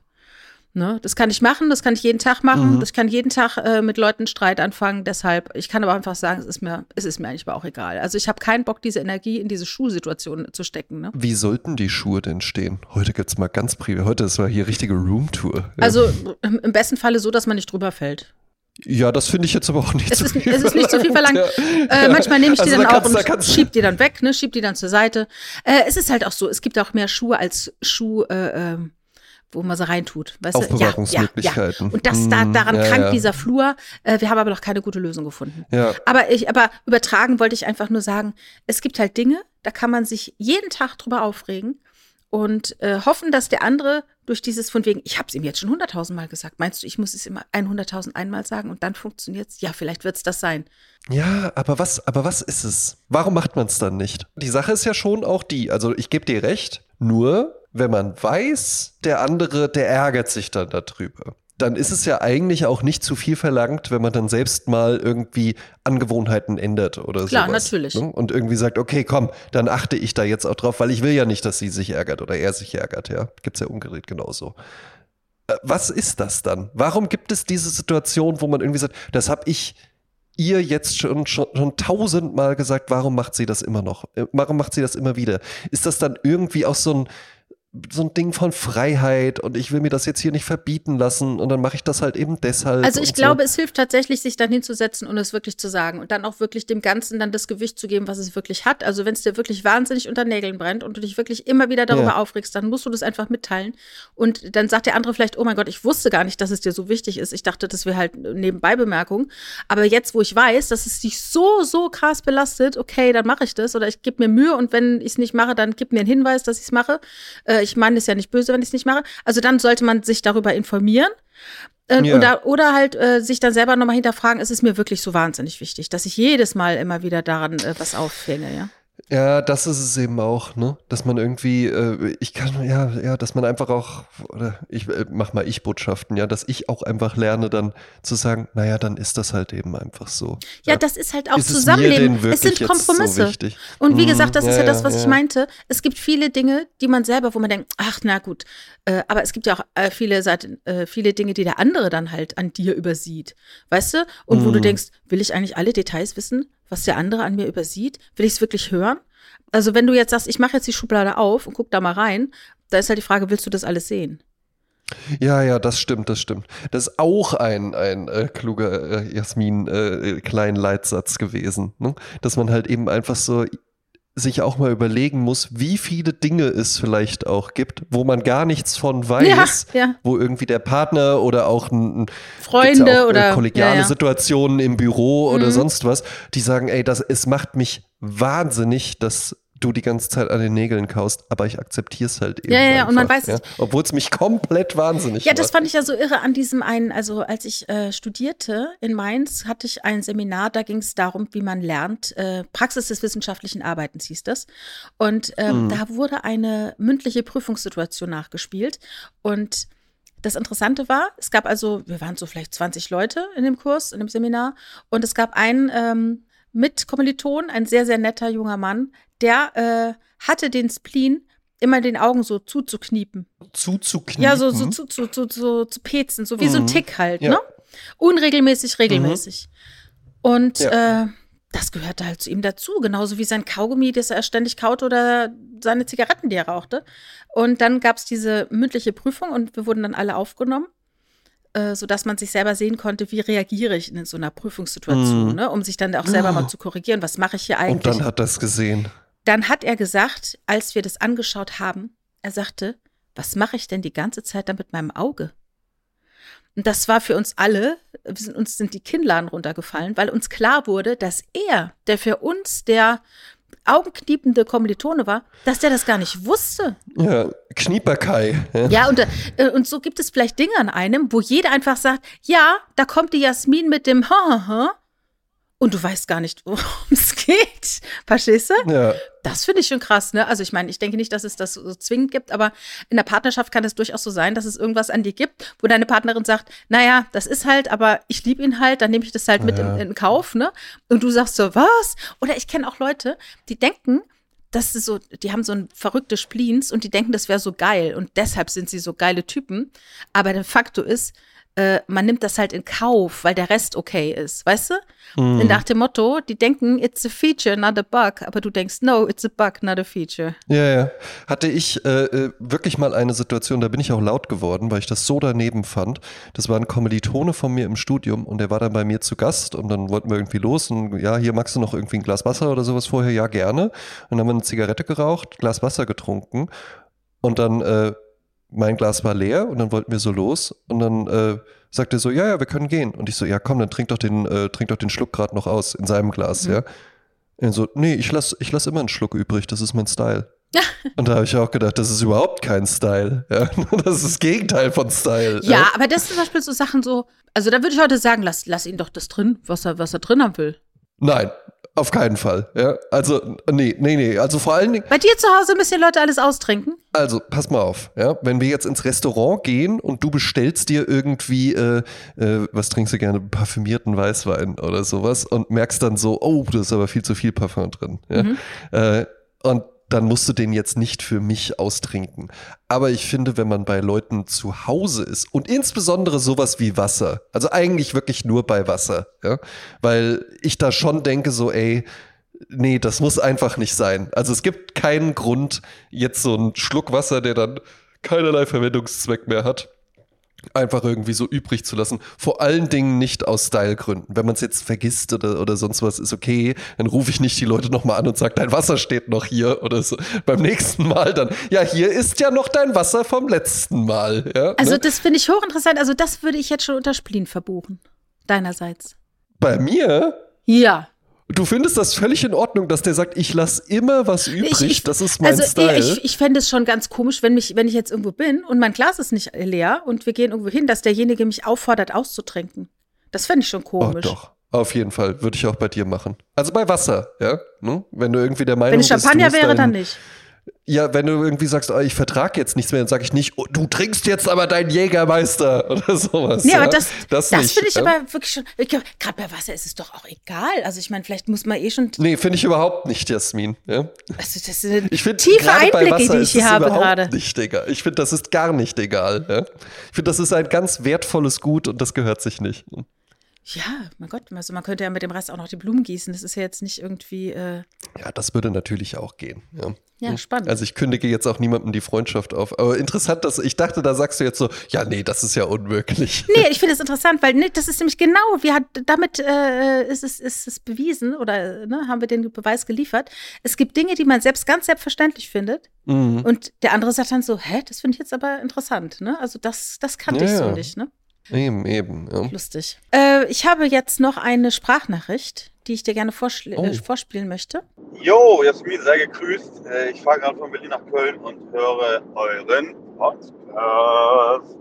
S1: Ne? Das kann ich machen, das kann ich jeden Tag machen, mhm. das kann jeden Tag äh, mit Leuten Streit anfangen. Deshalb, ich kann aber einfach sagen, es ist mir, es ist mir eigentlich auch egal. Also ich habe keinen Bock, diese Energie in diese Schuhsituation zu stecken. Ne?
S2: Wie sollten die Schuhe denn stehen? Heute gibt es mal ganz privat, heute ist mal hier richtige Roomtour. Ja.
S1: Also im besten Falle so, dass man nicht drüber fällt.
S2: Ja, das finde ich jetzt aber auch nicht
S1: es
S2: zu
S1: ist,
S2: viel.
S1: Es ist nicht zu viel verlangt. Ja. Äh, manchmal nehme ich die also dann auch und schieb die dann weg, ne, schieb die dann zur Seite. Äh, es ist halt auch so, es gibt auch mehr Schuhe als Schuh. Äh, ähm, wo man sie reintut. Weißt
S2: Aufbewahrungsmöglichkeiten.
S1: Ja, ja, ja. Und das, da, mhm. daran ja, krankt dieser Flur. Äh, wir haben aber noch keine gute Lösung gefunden. Ja. Aber, ich, aber übertragen wollte ich einfach nur sagen, es gibt halt Dinge, da kann man sich jeden Tag drüber aufregen und äh, hoffen, dass der andere durch dieses von wegen, ich habe es ihm jetzt schon hunderttausend Mal gesagt. Meinst du, ich muss es immer 100.000 einmal sagen und dann funktioniert es? Ja, vielleicht wird es das sein.
S2: Ja, aber was, aber was ist es? Warum macht man es dann nicht? Die Sache ist ja schon auch die, also ich gebe dir recht, nur wenn man weiß, der andere, der ärgert sich dann darüber, dann ist es ja eigentlich auch nicht zu viel verlangt, wenn man dann selbst mal irgendwie Angewohnheiten ändert oder so. Klar,
S1: sowas, natürlich.
S2: Ne? Und irgendwie sagt, okay, komm, dann achte ich da jetzt auch drauf, weil ich will ja nicht, dass sie sich ärgert oder er sich ärgert, ja. Gibt's ja umgedreht genauso. Äh, was ist das dann? Warum gibt es diese Situation, wo man irgendwie sagt, das habe ich ihr jetzt schon, schon, schon tausendmal gesagt, warum macht sie das immer noch? Äh, warum macht sie das immer wieder? Ist das dann irgendwie auch so ein, so ein Ding von Freiheit und ich will mir das jetzt hier nicht verbieten lassen und dann mache ich das halt eben deshalb.
S1: Also ich glaube, so. es hilft tatsächlich, sich dann hinzusetzen und es wirklich zu sagen und dann auch wirklich dem Ganzen dann das Gewicht zu geben, was es wirklich hat. Also wenn es dir wirklich wahnsinnig unter Nägeln brennt und du dich wirklich immer wieder darüber ja. aufregst, dann musst du das einfach mitteilen und dann sagt der andere vielleicht, oh mein Gott, ich wusste gar nicht, dass es dir so wichtig ist. Ich dachte, das wäre halt nebenbei Bemerkung. Aber jetzt, wo ich weiß, dass es dich so, so krass belastet, okay, dann mache ich das oder ich gebe mir Mühe und wenn ich es nicht mache, dann gib mir einen Hinweis, dass ich es mache. Äh, ich meine es ja nicht böse, wenn ich es nicht mache. Also dann sollte man sich darüber informieren. Äh, ja. oder, oder halt äh, sich dann selber nochmal hinterfragen, ist es mir wirklich so wahnsinnig wichtig, dass ich jedes Mal immer wieder daran äh, was aufhänge, ja?
S2: Ja, das ist es eben auch, ne? Dass man irgendwie, äh, ich kann, ja, ja, dass man einfach auch, oder ich äh, mach mal Ich-Botschaften, ja, dass ich auch einfach lerne, dann zu sagen, naja, dann ist das halt eben einfach so.
S1: Ja, ja. das ist halt auch ist Zusammenleben. Es, es sind Kompromisse. So Und wie gesagt, das mhm, ist ja, ja das, was ja. ich meinte. Es gibt viele Dinge, die man selber, wo man denkt, ach, na gut, äh, aber es gibt ja auch äh, viele Seiten, äh, viele Dinge, die der andere dann halt an dir übersieht. Weißt du? Und mhm. wo du mhm. denkst, will ich eigentlich alle Details wissen? Was der andere an mir übersieht? Will ich es wirklich hören? Also wenn du jetzt sagst, ich mache jetzt die Schublade auf und guck da mal rein, da ist halt die Frage, willst du das alles sehen?
S2: Ja, ja, das stimmt, das stimmt. Das ist auch ein, ein äh, kluger äh, Jasmin äh, Leitsatz gewesen, ne? dass man halt eben einfach so sich auch mal überlegen muss, wie viele Dinge es vielleicht auch gibt, wo man gar nichts von weiß, ja, ja. wo irgendwie der Partner oder auch ein,
S1: Freunde ja auch, äh, oder
S2: kollegiale ja, Situationen im Büro oder mhm. sonst was, die sagen, ey, das es macht mich wahnsinnig, dass du die ganze Zeit an den Nägeln kaust, aber ich akzeptiere es halt eben.
S1: Ja, ja, einfach, und man weiß
S2: ja? Obwohl es mich komplett wahnsinnig
S1: Ja, macht. das fand ich ja so irre an diesem einen, also als ich äh, studierte in Mainz, hatte ich ein Seminar, da ging es darum, wie man lernt, äh, Praxis des wissenschaftlichen Arbeitens hieß das. Und ähm, mhm. da wurde eine mündliche Prüfungssituation nachgespielt und das Interessante war, es gab also, wir waren so vielleicht 20 Leute in dem Kurs, in dem Seminar, und es gab einen ähm, Mitkommiliton, ein sehr, sehr netter junger Mann, der äh, hatte den Spleen, immer den Augen so zuzukniepen.
S2: Zuzukniepen?
S1: Ja, so, so zu, zu, zu, zu, zu pezen, so wie mhm. so ein Tick halt, ja. ne? Unregelmäßig, regelmäßig. Mhm. Und ja. äh, das gehörte halt zu ihm dazu, genauso wie sein Kaugummi, das er ständig kaut oder seine Zigaretten, die er rauchte. Und dann gab es diese mündliche Prüfung und wir wurden dann alle aufgenommen, äh, sodass man sich selber sehen konnte, wie reagiere ich in so einer Prüfungssituation, mm. ne? um sich dann auch selber oh. mal zu korrigieren, was mache ich hier eigentlich.
S2: Und dann hat er das gesehen.
S1: Dann hat er gesagt, als wir das angeschaut haben, er sagte, was mache ich denn die ganze Zeit dann mit meinem Auge? Und das war für uns alle, sind, uns sind die Kinnladen runtergefallen, weil uns klar wurde, dass er, der für uns der augenkniepende Kommilitone war, dass der das gar nicht wusste.
S2: Ja, Knieperkai.
S1: Ja, ja und, äh, und so gibt es vielleicht Dinge an einem, wo jeder einfach sagt, ja, da kommt die Jasmin mit dem ha, ha, ha und du weißt gar nicht, worum es geht. Verstehst du? Ja. Das finde ich schon krass, ne? Also ich meine, ich denke nicht, dass es das so zwingend gibt, aber in der Partnerschaft kann es durchaus so sein, dass es irgendwas an dir gibt, wo deine Partnerin sagt, naja, das ist halt, aber ich liebe ihn halt, dann nehme ich das halt mit ja. in, in Kauf, ne? Und du sagst so, was? Oder ich kenne auch Leute, die denken, das ist so, die haben so ein verrückte Spleens und die denken, das wäre so geil und deshalb sind sie so geile Typen. Aber de facto ist, äh, man nimmt das halt in Kauf, weil der Rest okay ist, weißt du? Mhm. Nach dem Motto, die denken, it's a feature, not a bug, aber du denkst, no, it's a bug, not a feature.
S2: Ja, ja. Hatte ich äh, äh, wirklich mal eine Situation, da bin ich auch laut geworden, weil ich das so daneben fand. Das war ein Kommilitone von mir im Studium und der war dann bei mir zu Gast und dann wollten wir irgendwie los und ja, hier magst du noch irgendwie ein Glas Wasser oder sowas vorher? Ja, gerne. Und dann haben wir eine Zigarette geraucht, Glas Wasser getrunken und dann äh, mein Glas war leer und dann wollten wir so los und dann äh, sagt er so, ja, ja, wir können gehen. Und ich so, ja, komm, dann trink doch den, äh, trink doch den Schluck gerade noch aus in seinem Glas, mhm. ja. Und so, nee, ich lass, ich lass immer einen Schluck übrig, das ist mein Style. Und da habe ich auch gedacht, das ist überhaupt kein Style. Ja? Das ist das Gegenteil von Style.
S1: Ja, ja, aber das sind zum Beispiel so Sachen so, also da würde ich heute sagen, lass, lass ihn doch das drin, was er, was er drin haben will.
S2: Nein, auf keinen Fall. Ja, also nee, nee, nee. Also vor allen Dingen.
S1: Bei dir zu Hause müssen die Leute alles austrinken?
S2: Also pass mal auf. Ja, wenn wir jetzt ins Restaurant gehen und du bestellst dir irgendwie, äh, äh, was trinkst du gerne, parfümierten Weißwein oder sowas und merkst dann so, oh, da ist aber viel zu viel Parfum drin. Ja? Mhm. Äh, und dann musst du den jetzt nicht für mich austrinken. Aber ich finde, wenn man bei Leuten zu Hause ist und insbesondere sowas wie Wasser, also eigentlich wirklich nur bei Wasser, ja, weil ich da schon denke so, ey, nee, das muss einfach nicht sein. Also es gibt keinen Grund, jetzt so einen Schluck Wasser, der dann keinerlei Verwendungszweck mehr hat, einfach irgendwie so übrig zu lassen. Vor allen Dingen nicht aus Stylegründen. Wenn man es jetzt vergisst oder, oder sonst was, ist okay. Dann rufe ich nicht die Leute nochmal an und sage, dein Wasser steht noch hier oder so. Beim nächsten Mal dann, ja, hier ist ja noch dein Wasser vom letzten Mal. Ja,
S1: also ne? das finde ich hochinteressant. Also das würde ich jetzt schon unter Spleen verbuchen. Deinerseits.
S2: Bei mir?
S1: Ja.
S2: Du findest das völlig in Ordnung, dass der sagt, ich lasse immer was übrig, ich, ich, das ist mein
S1: also,
S2: Style.
S1: Ich, ich fände es schon ganz komisch, wenn, mich, wenn ich jetzt irgendwo bin und mein Glas ist nicht leer und wir gehen irgendwo hin, dass derjenige mich auffordert, auszutrinken. Das fände ich schon oh, komisch.
S2: Oh, doch. Auf jeden Fall, würde ich auch bei dir machen. Also bei Wasser, ja? Hm? Wenn du irgendwie der Meinung
S1: bist. Wenn ich Champagner wäre, dann nicht.
S2: Ja, wenn du irgendwie sagst, oh, ich vertrage jetzt nichts mehr, dann sage ich nicht, oh, du trinkst jetzt aber deinen Jägermeister oder sowas.
S1: Nee, ja? aber das, das, das finde ich ja? aber wirklich schon, gerade bei Wasser ist es doch auch egal. Also ich meine, vielleicht muss man eh schon.
S2: Nee, finde ich überhaupt nicht, Jasmin. Ja?
S1: Also das sind ich find, tiefe Einblicke, die ich hier habe gerade.
S2: Nicht egal. Ich finde, das ist gar nicht egal. Ja? Ich finde, das ist ein ganz wertvolles Gut und das gehört sich nicht.
S1: Ja, mein Gott, also man könnte ja mit dem Rest auch noch die Blumen gießen. Das ist ja jetzt nicht irgendwie. Äh
S2: ja, das würde natürlich auch gehen. Ja.
S1: ja, spannend.
S2: Also ich kündige jetzt auch niemandem die Freundschaft auf. Aber interessant, dass ich dachte, da sagst du jetzt so, ja, nee, das ist ja unmöglich.
S1: Nee, ich finde es interessant, weil nee, das ist nämlich genau, wie hat damit äh, ist, es, ist es bewiesen oder ne, haben wir den Beweis geliefert. Es gibt Dinge, die man selbst ganz selbstverständlich findet. Mhm. Und der andere sagt dann so, hä, das finde ich jetzt aber interessant. Ne? Also das, das kannte ja, ich so nicht. Ne?
S2: Eben, eben. Ja.
S1: Lustig. Äh, ich habe jetzt noch eine Sprachnachricht, die ich dir gerne äh, oh. vorspielen möchte.
S3: Jo, Jasmin, sei gegrüßt. Äh, ich fahre gerade von Berlin nach Köln und höre euren Podcast.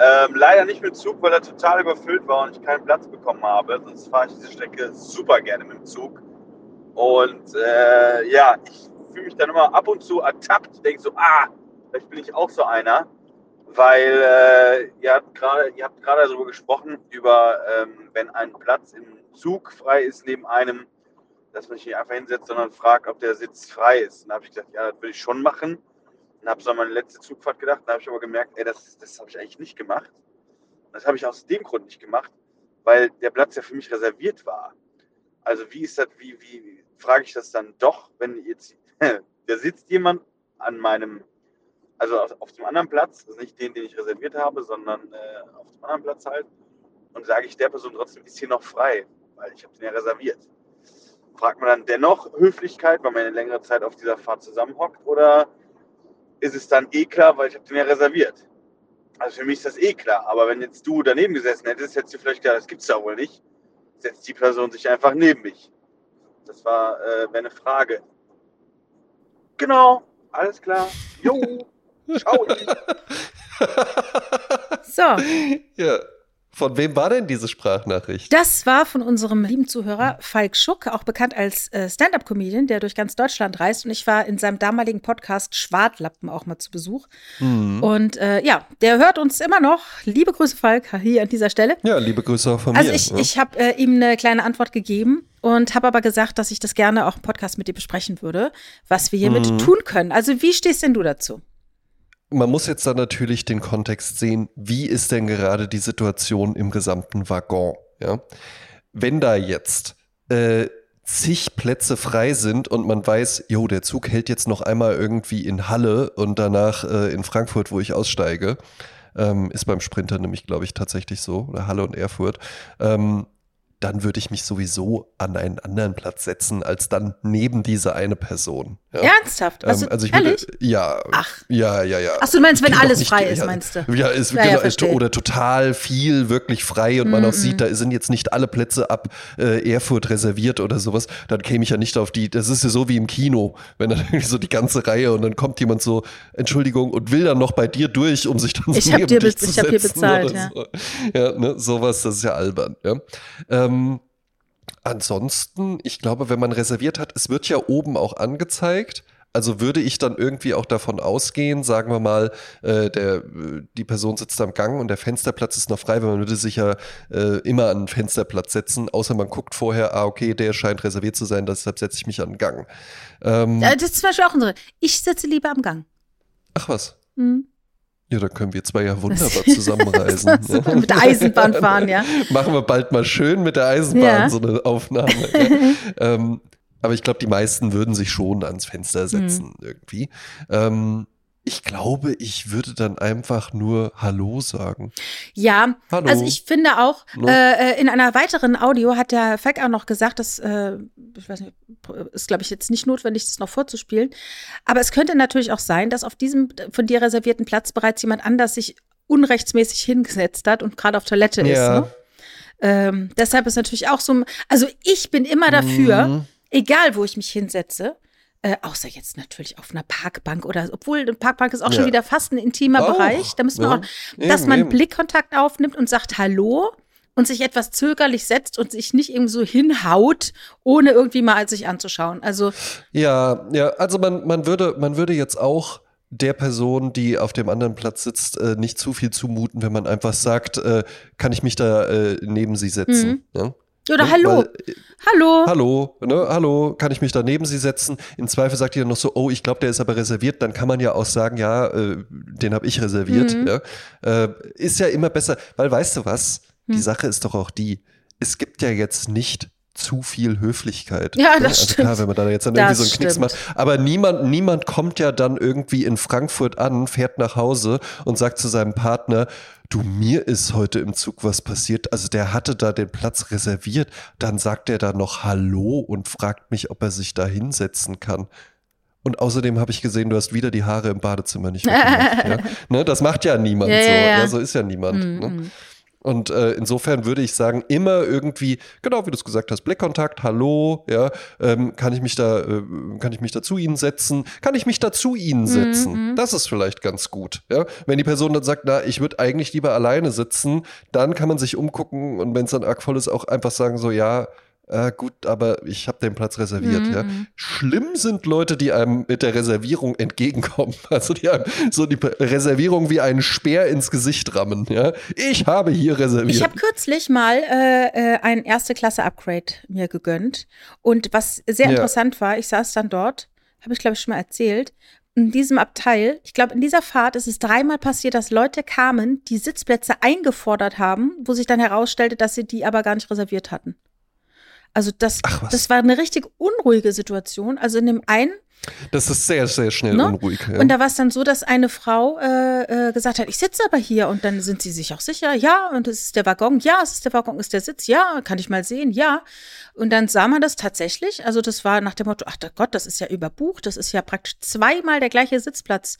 S3: Ähm, leider nicht mit Zug, weil er total überfüllt war und ich keinen Platz bekommen habe. Sonst fahre ich diese Strecke super gerne mit dem Zug. Und äh, ja, ich fühle mich dann immer ab und zu ertappt. Denke so, ah, vielleicht bin ich auch so einer weil äh, ihr habt gerade darüber gesprochen, über ähm, wenn ein Platz im Zug frei ist neben einem, dass man sich nicht einfach hinsetzt, sondern fragt, ob der Sitz frei ist. Und da habe ich gesagt, ja, das würde ich schon machen. Und habe so an meine letzte Zugfahrt gedacht. Da habe ich aber gemerkt, ey, das, das habe ich eigentlich nicht gemacht. Das habe ich aus dem Grund nicht gemacht, weil der Platz ja für mich reserviert war. Also wie ist das, wie, wie frage ich das dann doch, wenn jetzt, da sitzt jemand an meinem, also auf, auf dem anderen Platz, also nicht den, den ich reserviert habe, sondern äh, auf dem anderen Platz halt, und sage ich der Person trotzdem, ist hier noch frei, weil ich habe den ja reserviert. Fragt man dann dennoch Höflichkeit, weil man eine längere Zeit auf dieser Fahrt zusammenhockt, oder ist es dann eh klar, weil ich habe den ja reserviert? Also für mich ist das eh klar, aber wenn jetzt du daneben gesessen hättest, hättest du vielleicht gedacht, das gibt's ja wohl nicht. Setzt die Person sich einfach neben mich. Das war äh, wäre eine Frage. Genau, alles klar. Jo, ciao.
S1: So,
S2: Ja. Von wem war denn diese Sprachnachricht?
S1: das war von unserem lieben Zuhörer Falk Schuck, auch bekannt als äh, Stand-up-Comedian, der durch ganz Deutschland reist. Und ich war in seinem damaligen Podcast Schwartlappen auch mal zu Besuch.
S2: Mhm.
S1: Und äh, ja, der hört uns immer noch. Liebe Grüße, Falk, hier an dieser Stelle.
S2: Ja, liebe Grüße auch von
S1: Also
S2: mir.
S1: ich,
S2: ja.
S1: ich habe äh, ihm eine kleine Antwort gegeben und habe aber gesagt, dass ich das gerne auch im Podcast mit dir besprechen würde, was wir hiermit
S2: Mhm.
S1: tun können. Also wie stehst denn du dazu?
S2: Man muss jetzt dann natürlich den Kontext sehen, wie ist denn gerade die Situation im gesamten Waggon? Ja? Wenn da jetzt äh, zig Plätze frei sind und man weiß, jo, der Zug hält jetzt noch einmal irgendwie in Halle und danach äh, in Frankfurt, wo ich aussteige, ähm, ist beim Sprinter nämlich, glaube ich, tatsächlich so, oder Halle und Erfurt, ähm, dann würde ich mich sowieso an einen anderen Platz setzen, als dann neben diese eine Person. Ja?
S1: Ernsthaft? Also,
S2: ähm, also ich
S1: ehrlich?
S2: würde, ja,
S1: Ach.
S2: ja, ja, ja.
S1: Ach so, du meinst, wenn
S2: Ich
S1: alles frei ist,
S2: ja,
S1: meinst du?
S2: Ja, ist,
S1: Ja, ja,
S2: genau,
S1: verstehe.
S2: oder total viel wirklich frei und man auch sieht, da sind jetzt nicht alle Plätze ab äh, Erfurt reserviert oder sowas, dann käme ich ja nicht auf die, das ist ja so wie im Kino, wenn dann irgendwie so die ganze Reihe und dann kommt jemand so, Entschuldigung, und will dann noch bei dir durch, um sich dann so
S1: Ich hab
S2: neben
S1: dir
S2: dich zu
S1: ich hab dir
S2: setzen
S1: bezahlt, ja.
S2: So. Ja, ne, sowas, das ist ja albern. Ja. Ähm, ansonsten, ich glaube, wenn man reserviert hat, es wird ja oben auch angezeigt. Also würde ich dann irgendwie auch davon ausgehen, sagen wir mal, äh, der, die Person sitzt am Gang und der Fensterplatz ist noch frei, weil man würde sich ja äh, immer an den Fensterplatz setzen, außer man guckt vorher, ah, okay, der scheint reserviert zu sein, deshalb setze ich mich an den Gang. Ähm,
S1: Ja, das ist zum Beispiel auch unsere. Ich sitze lieber am Gang.
S2: ach was.
S1: Hm.
S2: Ja, da können wir zwei ja wunderbar zusammenreisen.
S1: So, mit der Eisenbahn fahren, ja.
S2: Machen wir bald mal schön mit der Eisenbahn
S1: Ja.
S2: so eine Aufnahme. ja. ähm, aber ich glaube, die meisten würden sich schon ans Fenster setzen irgendwie. Ähm, ich glaube, ich würde dann einfach nur Hallo sagen.
S1: Ja,
S2: Hallo.
S1: also ich finde auch,
S2: Ne?
S1: äh, in einer weiteren Audio hat der Falk auch noch gesagt, dass, äh, ich weiß nicht, ist glaube ich jetzt nicht notwendig, das noch vorzuspielen, aber es könnte natürlich auch sein, dass auf diesem von dir reservierten Platz bereits jemand anders sich unrechtsmäßig hingesetzt hat und gerade auf Toilette ist.
S2: Ja.
S1: Ne? Ähm, deshalb ist natürlich auch so, also ich bin immer dafür,
S2: Mhm.
S1: egal wo ich mich hinsetze, äh, außer jetzt natürlich auf einer Parkbank oder, obwohl eine Parkbank ist auch schon
S2: Ja.
S1: wieder fast ein intimer
S2: Auch,
S1: Bereich. Da müssen wir
S2: ja.
S1: auch, dass
S2: Eben,
S1: man
S2: eben.
S1: Blickkontakt aufnimmt und sagt Hallo und sich etwas zögerlich setzt und sich nicht irgendwie so hinhaut, ohne irgendwie mal sich anzuschauen. Also,
S2: Ja, ja, also man, man, würde, man würde jetzt auch der Person, die auf dem anderen Platz sitzt, äh, nicht zu viel zumuten, wenn man einfach sagt, äh, kann ich mich da äh, neben sie setzen. Ja?
S1: Oder
S2: Ne?
S1: Hallo,
S2: Weil,
S1: Hallo.
S2: Hallo, ne, hallo, kann ich mich da neben Sie setzen? Im Zweifel sagt ihr dann noch so, oh, ich glaube, der ist aber reserviert. Dann kann man ja auch sagen, ja, äh, den habe ich reserviert.
S1: Mhm.
S2: Ja. Äh, ist ja immer besser, weil weißt du was?
S1: Hm.
S2: Die Sache ist doch auch die, es gibt ja jetzt nicht zu viel Höflichkeit.
S1: Ja,
S2: ne?
S1: das
S2: also
S1: stimmt.
S2: Klar, wenn man da jetzt dann
S1: Das
S2: irgendwie so einen Knicks
S1: stimmt.
S2: macht. Aber niemand, niemand kommt ja dann irgendwie in Frankfurt an, fährt nach Hause und sagt zu seinem Partner, du, mir ist heute im Zug was passiert. Also der hatte da den Platz reserviert. Dann sagt er da noch Hallo und fragt mich, ob er sich da hinsetzen kann. Und außerdem habe ich gesehen, du hast wieder die Haare im Badezimmer nicht weggemacht. ja? ne, das macht ja niemand
S1: Ja,
S2: so.
S1: ja,
S2: so ist ja niemand.
S1: Mhm,
S2: Ne?
S1: Mhm.
S2: Und äh, insofern würde ich sagen, immer irgendwie, genau wie du es gesagt hast, Blickkontakt, hallo, ja, ähm, kann ich mich da, äh, kann ich mich da zu Ihnen setzen? Kann ich mich da zu Ihnen setzen?
S1: mhm.
S2: Das ist vielleicht ganz gut, ja. Wenn die Person dann sagt, na, ich würde eigentlich lieber alleine sitzen, dann kann man sich umgucken und wenn es dann arg voll ist, auch einfach sagen so, ja, äh, gut, aber ich habe den Platz reserviert.
S1: Mhm.
S2: Ja. Schlimm sind Leute, die einem mit der Reservierung entgegenkommen. Also die einem so die Reservierung wie einen Speer ins Gesicht rammen. Ja. Ich habe hier reserviert.
S1: Ich habe kürzlich mal äh, äh, ein erste Klasse Upgrade mir gegönnt und was sehr
S2: Ja.
S1: interessant war, ich saß dann dort, habe ich glaube ich schon mal erzählt, in diesem Abteil, ich glaube in dieser Fahrt ist es dreimal passiert, dass Leute kamen, die Sitzplätze eingefordert haben, wo sich dann herausstellte, dass sie die aber gar nicht reserviert hatten. Also das, das war eine richtig unruhige Situation. Also in dem einen
S2: das ist sehr, sehr schnell
S1: Ne?
S2: unruhig. Ja.
S1: Und da war es dann so, dass eine Frau äh, äh, gesagt hat, ich sitze aber hier. Und dann sind sie sich auch sicher, ja, und es ist der Waggon, ja, es ist der Waggon, ist der Sitz, ja, kann ich mal sehen, ja. Und dann sah man das tatsächlich. Also das war nach dem Motto, ach der Gott, das ist ja überbucht, das ist ja praktisch zweimal der gleiche Sitzplatz.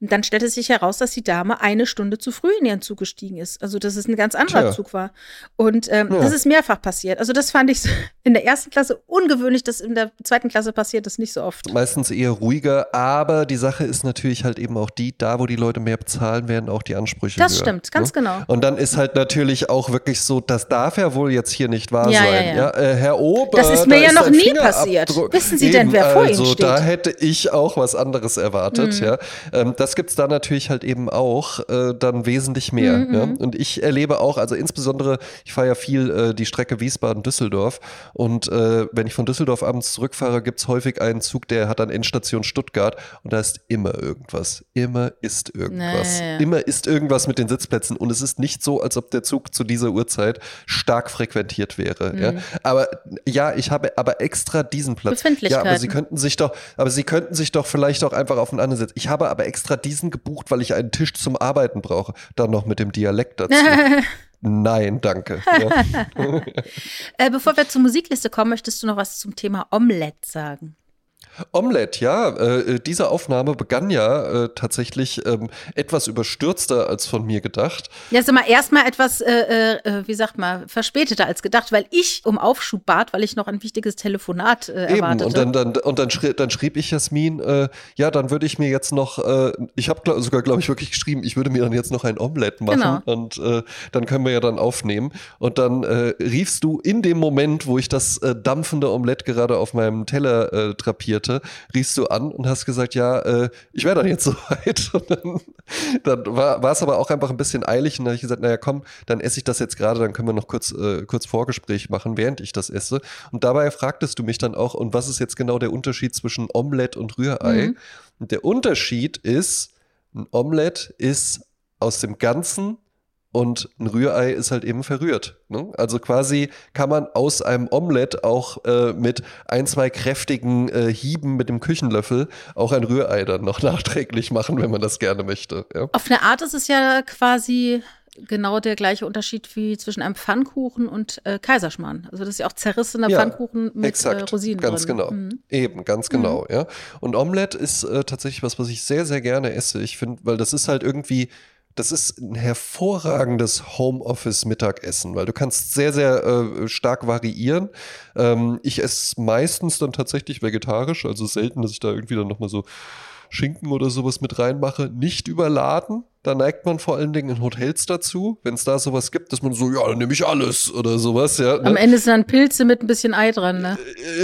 S1: Und dann stellte sich heraus, dass die Dame eine Stunde zu früh in ihren Zug gestiegen ist. Also dass es ein ganz anderer
S2: Tja.
S1: Zug war. Und ähm,
S2: Ja.
S1: das ist mehrfach passiert. Also das fand ich in der ersten Klasse ungewöhnlich, das in der zweiten Klasse passiert das nicht so oft.
S2: Meistens eher ruhiger, aber die Sache ist natürlich halt eben auch die, da wo die Leute mehr bezahlen, werden auch die Ansprüche
S1: Das
S2: höher,
S1: stimmt, ganz
S2: ne?
S1: genau.
S2: Und dann ist halt natürlich auch wirklich so, das darf ja wohl jetzt hier nicht wahr
S1: Ja,
S2: sein.
S1: ja, ja.
S2: äh, Herr Ober,
S1: Das ist mir
S2: da
S1: ja noch
S2: ein
S1: nie passiert. Wissen Sie denn, wer vor Ihnen
S2: also,
S1: steht?
S2: Da hätte ich auch was anderes erwartet.
S1: Mhm.
S2: Ja. Ähm, das gibt's da natürlich halt eben auch äh, dann wesentlich mehr.
S1: Mhm,
S2: Ja. Und ich erlebe auch, also insbesondere, ich fahre ja viel äh, die Strecke Wiesbaden-Düsseldorf und äh, wenn ich von Düsseldorf abends zurückfahre, gibt's häufig einen Zug, der hat dann Endstation Stuttgart und da ist immer irgendwas. Immer ist irgendwas.
S1: Naja.
S2: Immer ist irgendwas mit den Sitzplätzen und es ist nicht so, als ob der Zug zu dieser Uhrzeit stark frequentiert wäre. Ja? Aber ja, ich habe aber extra diesen Platz. Ja, aber sie könnten sich doch, aber sie könnten sich doch vielleicht auch einfach auf einen anderen setzen. Ich habe aber extra diesen gebucht, weil ich einen Tisch zum Arbeiten brauche. Dann noch mit dem Dialekt dazu. Nein, danke.
S1: Äh, bevor wir zur Musikliste kommen, möchtest du noch was zum Thema Omelette sagen?
S2: Omelette, ja. Äh, diese Aufnahme begann ja äh, tatsächlich ähm, etwas überstürzter als von mir gedacht.
S1: Ja, sag mal, erstmal etwas, äh, äh, wie sagt man, verspäteter als gedacht, weil ich um Aufschub bat, weil ich noch ein wichtiges Telefonat äh,
S2: Eben,
S1: erwartete.
S2: und dann, dann, und dann, schrieb, dann schrieb ich Jasmin, äh, ja, dann würde ich mir jetzt noch, äh, ich habe glaub, sogar, glaube ich, wirklich geschrieben, ich würde mir dann jetzt noch ein Omelette machen
S1: Genau.
S2: und äh, dann können wir ja dann aufnehmen. Und dann äh, riefst du in dem Moment, wo ich das äh, dampfende Omelette gerade auf meinem Teller äh, drapierte, riefst du an und hast gesagt, ja, äh, ich wäre dann jetzt soweit. Und dann, dann war war es aber auch einfach ein bisschen eilig und dann habe ich gesagt, naja, komm, dann esse ich das jetzt gerade, dann können wir noch kurz, äh, kurz Vorgespräch machen, während ich das esse. Und dabei fragtest du mich dann auch, und was ist jetzt genau der Unterschied zwischen Omelette und Rührei?
S1: Mhm.
S2: Und der Unterschied ist, ein Omelette ist aus dem Ganzen und ein Rührei ist halt eben verrührt. Ne? Also quasi kann man aus einem Omelette auch äh, mit ein, zwei kräftigen äh, Hieben mit dem Küchenlöffel auch ein Rührei dann noch nachträglich machen, wenn man das gerne möchte. Ja?
S1: Auf eine Art ist es ja quasi genau der gleiche Unterschied wie zwischen einem Pfannkuchen und äh, Kaiserschmarrn. Also das ist ja auch zerrissener
S2: Ja,
S1: Pfannkuchen mit äh,
S2: Exakt,
S1: Rosinen
S2: ganz
S1: drin.
S2: genau.
S1: Mhm.
S2: Eben, ganz genau, ja. Und Omelette ist äh, tatsächlich was, was ich sehr, sehr gerne esse. Ich finde, weil das ist halt irgendwie, das ist ein hervorragendes Homeoffice-Mittagessen, weil du kannst sehr, sehr äh, stark variieren. Ähm, ich esse meistens dann tatsächlich vegetarisch, also selten, dass ich da irgendwie dann nochmal so Schinken oder sowas mit reinmache. Nicht überladen. Da neigt man vor allen Dingen in Hotels dazu, wenn es da sowas gibt, dass man so, ja, dann nehme ich alles oder sowas, ja. ne?
S1: Am Ende sind dann Pilze mit ein bisschen Ei dran, ne?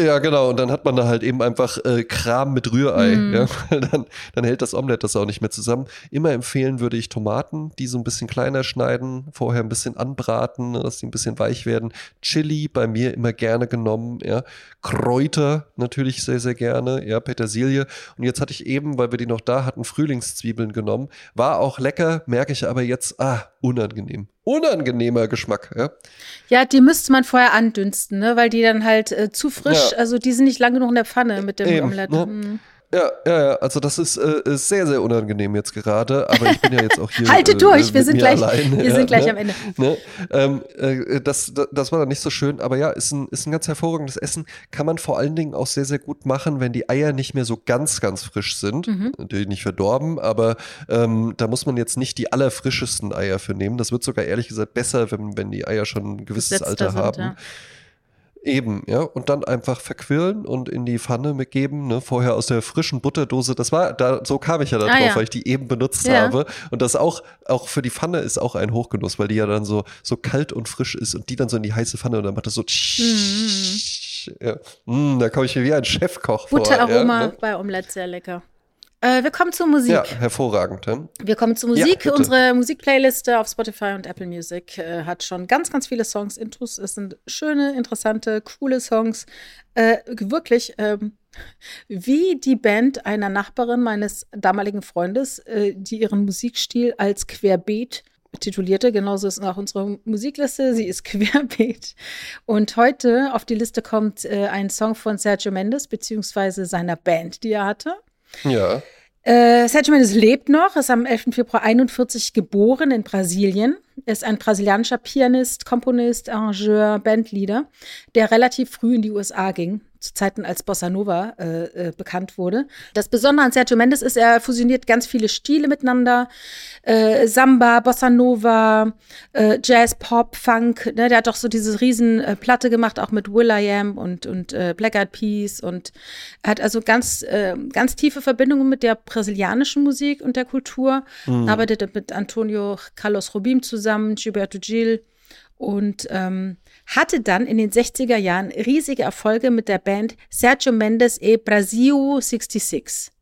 S2: Ja, genau. Und dann hat man da halt eben einfach äh, Kram mit Rührei.
S1: Mm.
S2: Ja? Dann, dann hält das Omelette das auch nicht mehr zusammen. Immer empfehlen würde ich Tomaten, die so ein bisschen kleiner schneiden, vorher ein bisschen anbraten, dass die ein bisschen weich werden. Chili bei mir immer gerne genommen. Ja? Kräuter natürlich sehr, sehr gerne. Ja, Petersilie. Und jetzt hatte ich eben, weil wir die noch da hatten, Frühlingszwiebeln genommen. War auch lecker, merke ich aber jetzt, ah, unangenehm. Unangenehmer Geschmack. Ja?
S1: Ja, die müsste man vorher andünsten, ne? Weil die dann halt äh, zu frisch,
S2: Ja.
S1: also die sind nicht lang genug in der Pfanne mit dem
S2: Eben,
S1: Omelette.
S2: ne? Ja, ja, ja, also das ist, äh, ist sehr, sehr unangenehm jetzt gerade, aber ich bin ja jetzt auch hier.
S1: Halte durch,
S2: äh,
S1: wir
S2: mit
S1: sind gleich-
S2: allein,
S1: wir
S2: ja,
S1: sind gleich
S2: ne?
S1: am Ende.
S2: Ne? Ähm, äh, das, das, war dann nicht so schön, aber ja, ist ein, ist ein ganz hervorragendes Essen. Kann man vor allen Dingen auch sehr, sehr gut machen, wenn die Eier nicht mehr so ganz, ganz frisch sind.
S1: Mhm.
S2: Natürlich nicht verdorben, aber ähm, da muss man jetzt nicht die allerfrischesten Eier für nehmen. Das wird sogar ehrlich gesagt besser, wenn, wenn die Eier schon ein gewisses
S1: Gesetzter
S2: Alter
S1: sind,
S2: haben.
S1: ja.
S2: Eben, ja. Und dann einfach verquirlen und in die Pfanne mitgeben, ne? Vorher aus der frischen Butterdose. Das war, da, so kam ich ja da drauf,
S1: Ah, ja.
S2: weil ich die eben benutzt
S1: Ja.
S2: habe. Und das auch, auch für die Pfanne ist auch ein Hochgenuss, weil die ja dann so, so kalt und frisch ist und die dann so in die heiße Pfanne und dann macht das so. Ja. Mm, da komme ich mir wie ein Chefkoch vor.
S1: Butteraroma
S2: Ja, ne?
S1: bei Omelette, sehr lecker. Äh, wir kommen zur Musik.
S2: ja, hervorragend. Ja?
S1: Wir kommen zur
S2: Ja,
S1: Musik.
S2: bitte.
S1: Unsere Musikplayliste auf Spotify und Apple Music äh, hat schon ganz, ganz viele Songs, Intros. Es sind schöne, interessante, coole Songs. Äh, wirklich, ähm, wie die Band einer Nachbarin meines damaligen Freundes, äh, die ihren Musikstil als Querbeet titulierte. Genauso ist auch unsere Musikliste. Sie ist querbeet. Und heute auf die Liste kommt äh, ein Song von Sergio Mendes, beziehungsweise seiner Band, die er hatte.
S2: ja.
S1: Äh, Sergio Mendes lebt noch, ist am 11. Februar 41 geboren in Brasilien. Ist ein brasilianischer Pianist, Komponist, Arrangeur, Bandleader, der relativ früh in die USA ging, zu Zeiten als Bossa Nova äh, äh, bekannt wurde. Das Besondere an Sergio Mendes ist, er fusioniert ganz viele Stile miteinander. Äh, Samba, Bossa Nova, äh, Jazz, Pop, Funk. Ne? Der hat doch so diese riesen äh, Platte gemacht, auch mit Will.i.am und, und äh, Black Eyed Peas. Und er hat also ganz, äh, ganz tiefe Verbindungen mit der brasilianischen Musik und der Kultur. Arbeitet mit Antonio Carlos Robim zusammen, Gilberto Gil und ähm, hatte dann in den 60er Jahren riesige Erfolge mit der Band Sergio Mendes e Brasil 66.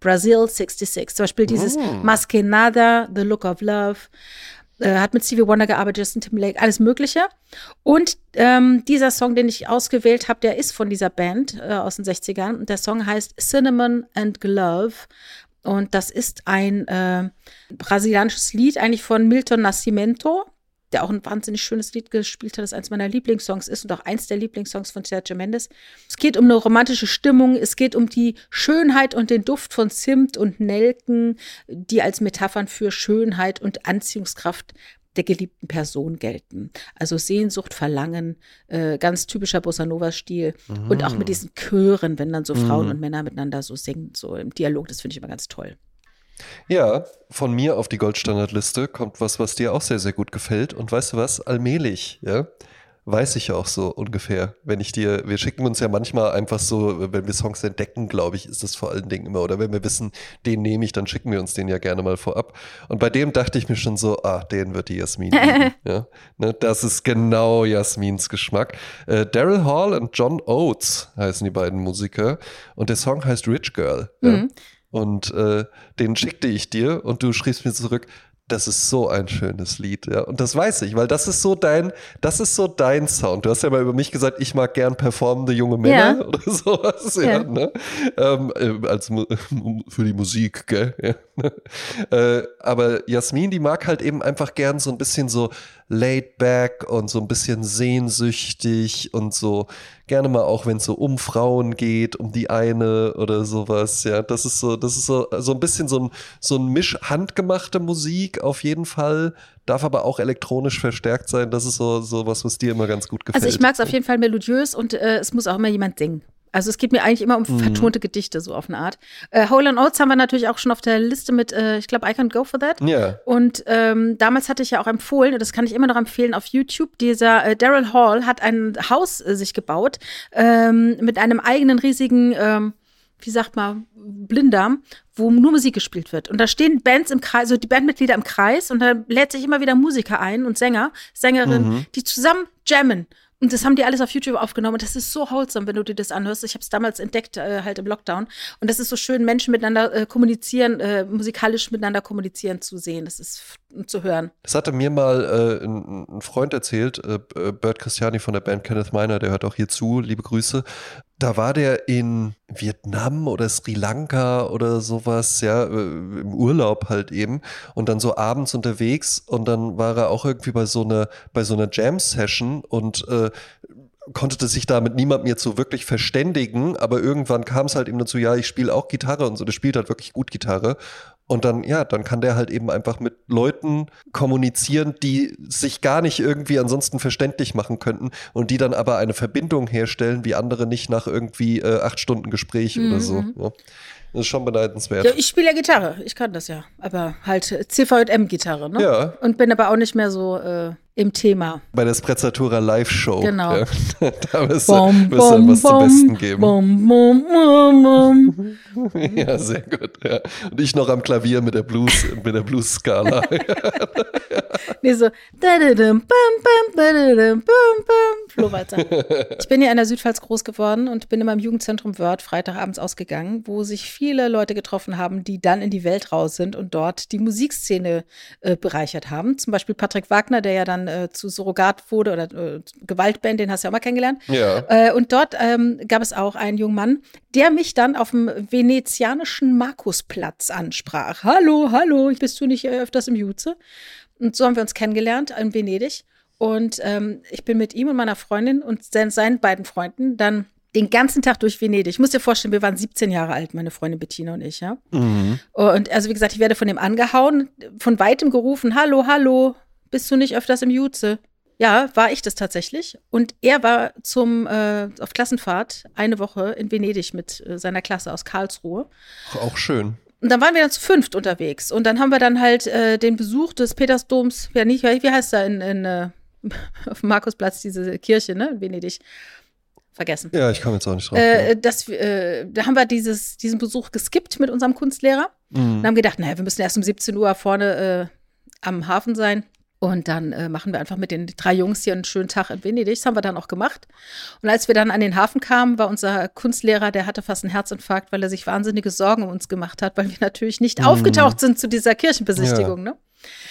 S1: Brazil 66. Zum Beispiel dieses Mas que Nada, The Look of Love. Äh, hat mit Stevie Wonder gearbeitet, Justin Timberlake, alles Mögliche. Und ähm, dieser Song, den ich ausgewählt habe, der ist von dieser Band äh, aus den 60ern. Und der Song heißt Cinnamon and Glove. Und das ist ein äh, brasilianisches Lied, eigentlich von Milton Nascimento, der auch ein wahnsinnig schönes Lied gespielt hat, das eins meiner Lieblingssongs ist und auch eins der Lieblingssongs von Sergio Mendes. Es geht um eine romantische Stimmung, es geht um die Schönheit und den Duft von Zimt und Nelken, die als Metaphern für Schönheit und Anziehungskraft der geliebten Person gelten. Also Sehnsucht, Verlangen, äh, ganz typischer Bossa Nova-Stil und auch mit diesen Chören, wenn dann so Frauen und Männer miteinander so singen, so im Dialog, das finde ich immer ganz toll.
S2: Ja, von mir auf die Goldstandardliste kommt was, was dir auch sehr, sehr gut gefällt. Und weißt du was? Allmählich, ja, weiß ich auch so ungefähr. Wenn ich dir, wir schicken uns ja manchmal einfach so, wenn wir Songs entdecken, glaube ich, ist das vor allen Dingen immer. Oder wenn wir wissen, den nehme ich, dann schicken wir uns den ja gerne mal vorab. Und bei dem dachte ich mir schon so, ah, den wird die Jasmin lieben. ja, ne, das ist genau Jasmins Geschmack. Äh, Daryl Hall und John Oates heißen die beiden Musiker. Und der Song heißt Rich Girl. Ja. Und äh, den schickte ich dir und du schriebst mir zurück, das ist so ein schönes Lied, ja. Und das weiß ich, weil das ist so dein, das ist so dein Sound. Du hast ja mal über mich gesagt, ich mag gern performende junge Männer
S1: Ja.
S2: oder sowas, ja,
S1: Ja.
S2: ne? Ähm, äh, als für die Musik, gell? Ja. äh, aber Jasmin, die mag halt eben einfach gern so ein bisschen so laid back und so ein bisschen sehnsüchtig und so gerne mal auch, wenn es so um Frauen geht, um die eine oder sowas, ja. Das ist so, das ist so, so ein bisschen so ein, so ein Misch handgemachte Musik auf jeden Fall, darf aber auch elektronisch verstärkt sein. Das ist so, so was, was dir immer ganz gut gefällt.
S1: Also ich mag es auf jeden Fall melodiös und äh, es muss auch immer jemand singen. Also es geht mir eigentlich immer um
S2: Mhm.
S1: vertonte Gedichte, so auf eine Art. Äh, Hole and Oates haben wir natürlich auch schon auf der Liste mit, äh, ich glaube, I Can't Go For That.
S2: Ja.
S1: Und ähm, damals hatte ich ja auch empfohlen, und das kann ich immer noch empfehlen, auf YouTube, dieser äh, Daryl Hall hat ein Haus äh, sich gebaut ähm, mit einem eigenen riesigen, ähm, wie sagt man, Blinddarm, wo nur Musik gespielt wird. Und da stehen Bands im Kreis, also die Bandmitglieder im Kreis und da lädt sich immer wieder Musiker ein und Sänger, Sängerinnen, die zusammen jammen. Und das haben die alles auf YouTube aufgenommen. Und das ist so wholesome, wenn du dir das anhörst. Ich habe es damals entdeckt, äh, halt im Lockdown. Und das ist so schön, Menschen miteinander äh, kommunizieren, äh, musikalisch miteinander kommunizieren zu sehen. Das ist zu hören.
S2: Das hatte mir mal äh, ein, ein Freund erzählt, äh, äh, Bert Christiani von der Band Kenneth Miner, der hört auch hier zu, liebe Grüße. Da war der in Vietnam oder Sri Lanka oder sowas, ja, äh, im Urlaub halt eben und dann so abends unterwegs und dann war er auch irgendwie bei so einer, bei so einer Jam-Session und äh, konnte sich da mit niemandem jetzt so wirklich verständigen, aber irgendwann kam es halt eben dazu, ja, ich spiele auch Gitarre und so, der spielt halt wirklich gut Gitarre. Und dann, ja, dann kann der halt eben einfach mit Leuten kommunizieren, die sich gar nicht irgendwie ansonsten verständlich machen könnten und die dann aber eine Verbindung herstellen, wie andere nicht nach irgendwie äh, acht Stunden Gespräch oder so. Ja. Das ist schon beneidenswert.
S1: Ja, ich spiele ja Gitarre, ich kann das ja. Aber halt CVM-Gitarre, ne?
S2: Ja.
S1: Und bin aber auch nicht mehr so äh, im Thema.
S2: Bei der Sprezzatura Live-Show.
S1: Genau.
S2: Ja. da wirst du, wirst du dann was zum Besten geben.
S1: Bom, bom, bom, bom.
S2: Ja, sehr gut. Ja. Und ich noch am Klavier mit der Blues, mit der Blues-Skala.
S1: Nee, so. dadadum, bam, bam, badadum, bam, bam. Flo weiter. Ich bin ja in der Südpfalz groß geworden und bin immer im Jugendzentrum Wörth Freitagabends ausgegangen, wo sich viele Leute getroffen haben, die dann in die Welt raus sind und dort die Musikszene äh, bereichert haben. Zum Beispiel Patrick Wagner, der ja dann äh, zu Surrogat wurde oder äh, Gewaltband, den hast du ja auch mal kennengelernt.
S2: ja.
S1: Äh, und dort ähm, gab es auch einen jungen Mann, der mich dann auf dem venezianischen Markusplatz ansprach. Hallo, hallo, bist du nicht äh, öfters im Jutze? Und so haben wir uns kennengelernt in Venedig. Und ähm, ich bin mit ihm und meiner Freundin und seinen, seinen beiden Freunden dann den ganzen Tag durch Venedig. Ich muss dir vorstellen, wir waren 17 Jahre alt, meine Freundin Bettina und ich, ja.
S2: Mhm.
S1: Und also wie gesagt, ich werde von dem angehauen, von weitem gerufen, hallo, hallo, bist du nicht öfters im Jutze? Ja, war ich das tatsächlich. Und er war zum äh, auf Klassenfahrt eine Woche in Venedig mit äh, seiner Klasse aus Karlsruhe.
S2: Auch schön.
S1: Und dann waren wir dann zu fünft unterwegs. Und dann haben wir dann halt äh, den Besuch des Petersdoms, ja nicht, wie heißt da in, in äh, auf Markusplatz diese Kirche, ne, in Venedig. Vergessen.
S2: Ja, ich komme jetzt auch nicht drauf.
S1: Äh, das, äh, da haben wir dieses, diesen Besuch geskippt mit unserem Kunstlehrer.
S2: Mhm.
S1: Und haben gedacht, naja, wir müssen erst um 17 Uhr vorne äh, am Hafen sein. Und dann äh, machen wir einfach mit den drei Jungs hier einen schönen Tag in Venedig. Das haben wir dann auch gemacht. Und als wir dann an den Hafen kamen, war unser Kunstlehrer, der hatte fast einen Herzinfarkt, weil er sich wahnsinnige Sorgen um uns gemacht hat, weil wir natürlich nicht aufgetaucht sind zu dieser Kirchenbesichtigung. Ne?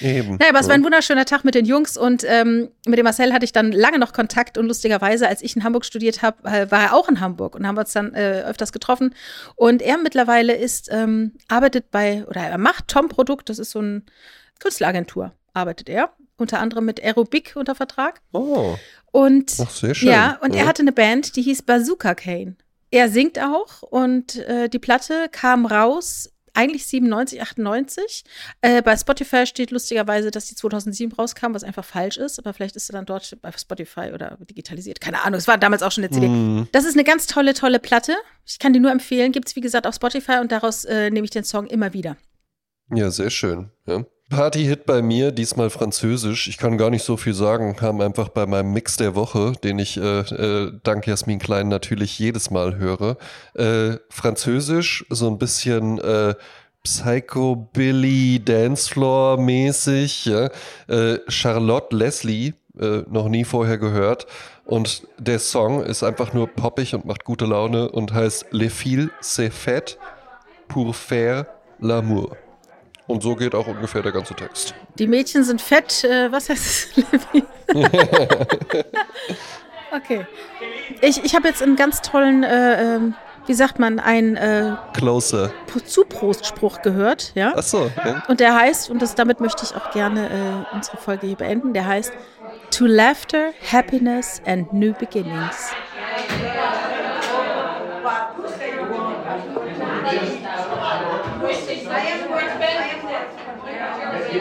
S2: Eben.
S1: Naja, aber es
S2: Ja.
S1: war ein wunderschöner Tag mit den Jungs und ähm, mit dem Marcel hatte ich dann lange noch Kontakt und lustigerweise, als ich in Hamburg studiert habe, äh, war er auch in Hamburg und haben uns dann äh, öfters getroffen. Und er mittlerweile ist, ähm, arbeitet bei, oder er macht Tom Produkt, das ist so eine Künstleragentur, arbeitet er. Unter anderem mit Aerobic unter Vertrag.
S2: Oh,
S1: Und
S2: ach, sehr schön.
S1: ja, und er hatte eine Band, die hieß Bazooka Kane. Er singt auch und äh, die Platte kam raus, eigentlich 97, 98. Äh, bei Spotify steht lustigerweise, dass die 2007 rauskam, was einfach falsch ist, aber vielleicht ist sie dann dort bei Spotify oder digitalisiert. Keine Ahnung, es war damals auch schon eine CD.
S2: Mhm.
S1: Das ist eine ganz tolle, tolle Platte. Ich kann die nur empfehlen. Gibt es, wie gesagt, auf Spotify und daraus äh, nehme ich den Song immer wieder.
S2: Ja, sehr schön. Ja. Party-Hit bei mir, diesmal französisch. Ich kann gar nicht so viel sagen, kam einfach bei meinem Mix der Woche, den ich äh, äh, dank Jasmin Klein natürlich jedes Mal höre. Äh, französisch, so ein bisschen äh, Psychobilly Dancefloor mäßig. Ja? Äh, Charlotte Leslie, äh, noch nie vorher gehört. Und der Song ist einfach nur poppig und macht gute Laune und heißt Les filles c'est fait pour faire l'amour. Und so geht auch ungefähr der ganze Text.
S1: Die Mädchen sind fett. Äh, was heißt es, Levi? okay. Ich, ich habe jetzt einen ganz tollen, äh, ähm, wie sagt man, einen äh,
S2: Closer.
S1: Zuprostspruch gehört, ja.
S2: Achso, ja.
S1: Und der heißt, und das, damit möchte ich auch gerne äh, unsere Folge hier beenden, der heißt To Laughter, Happiness and New Beginnings.
S4: I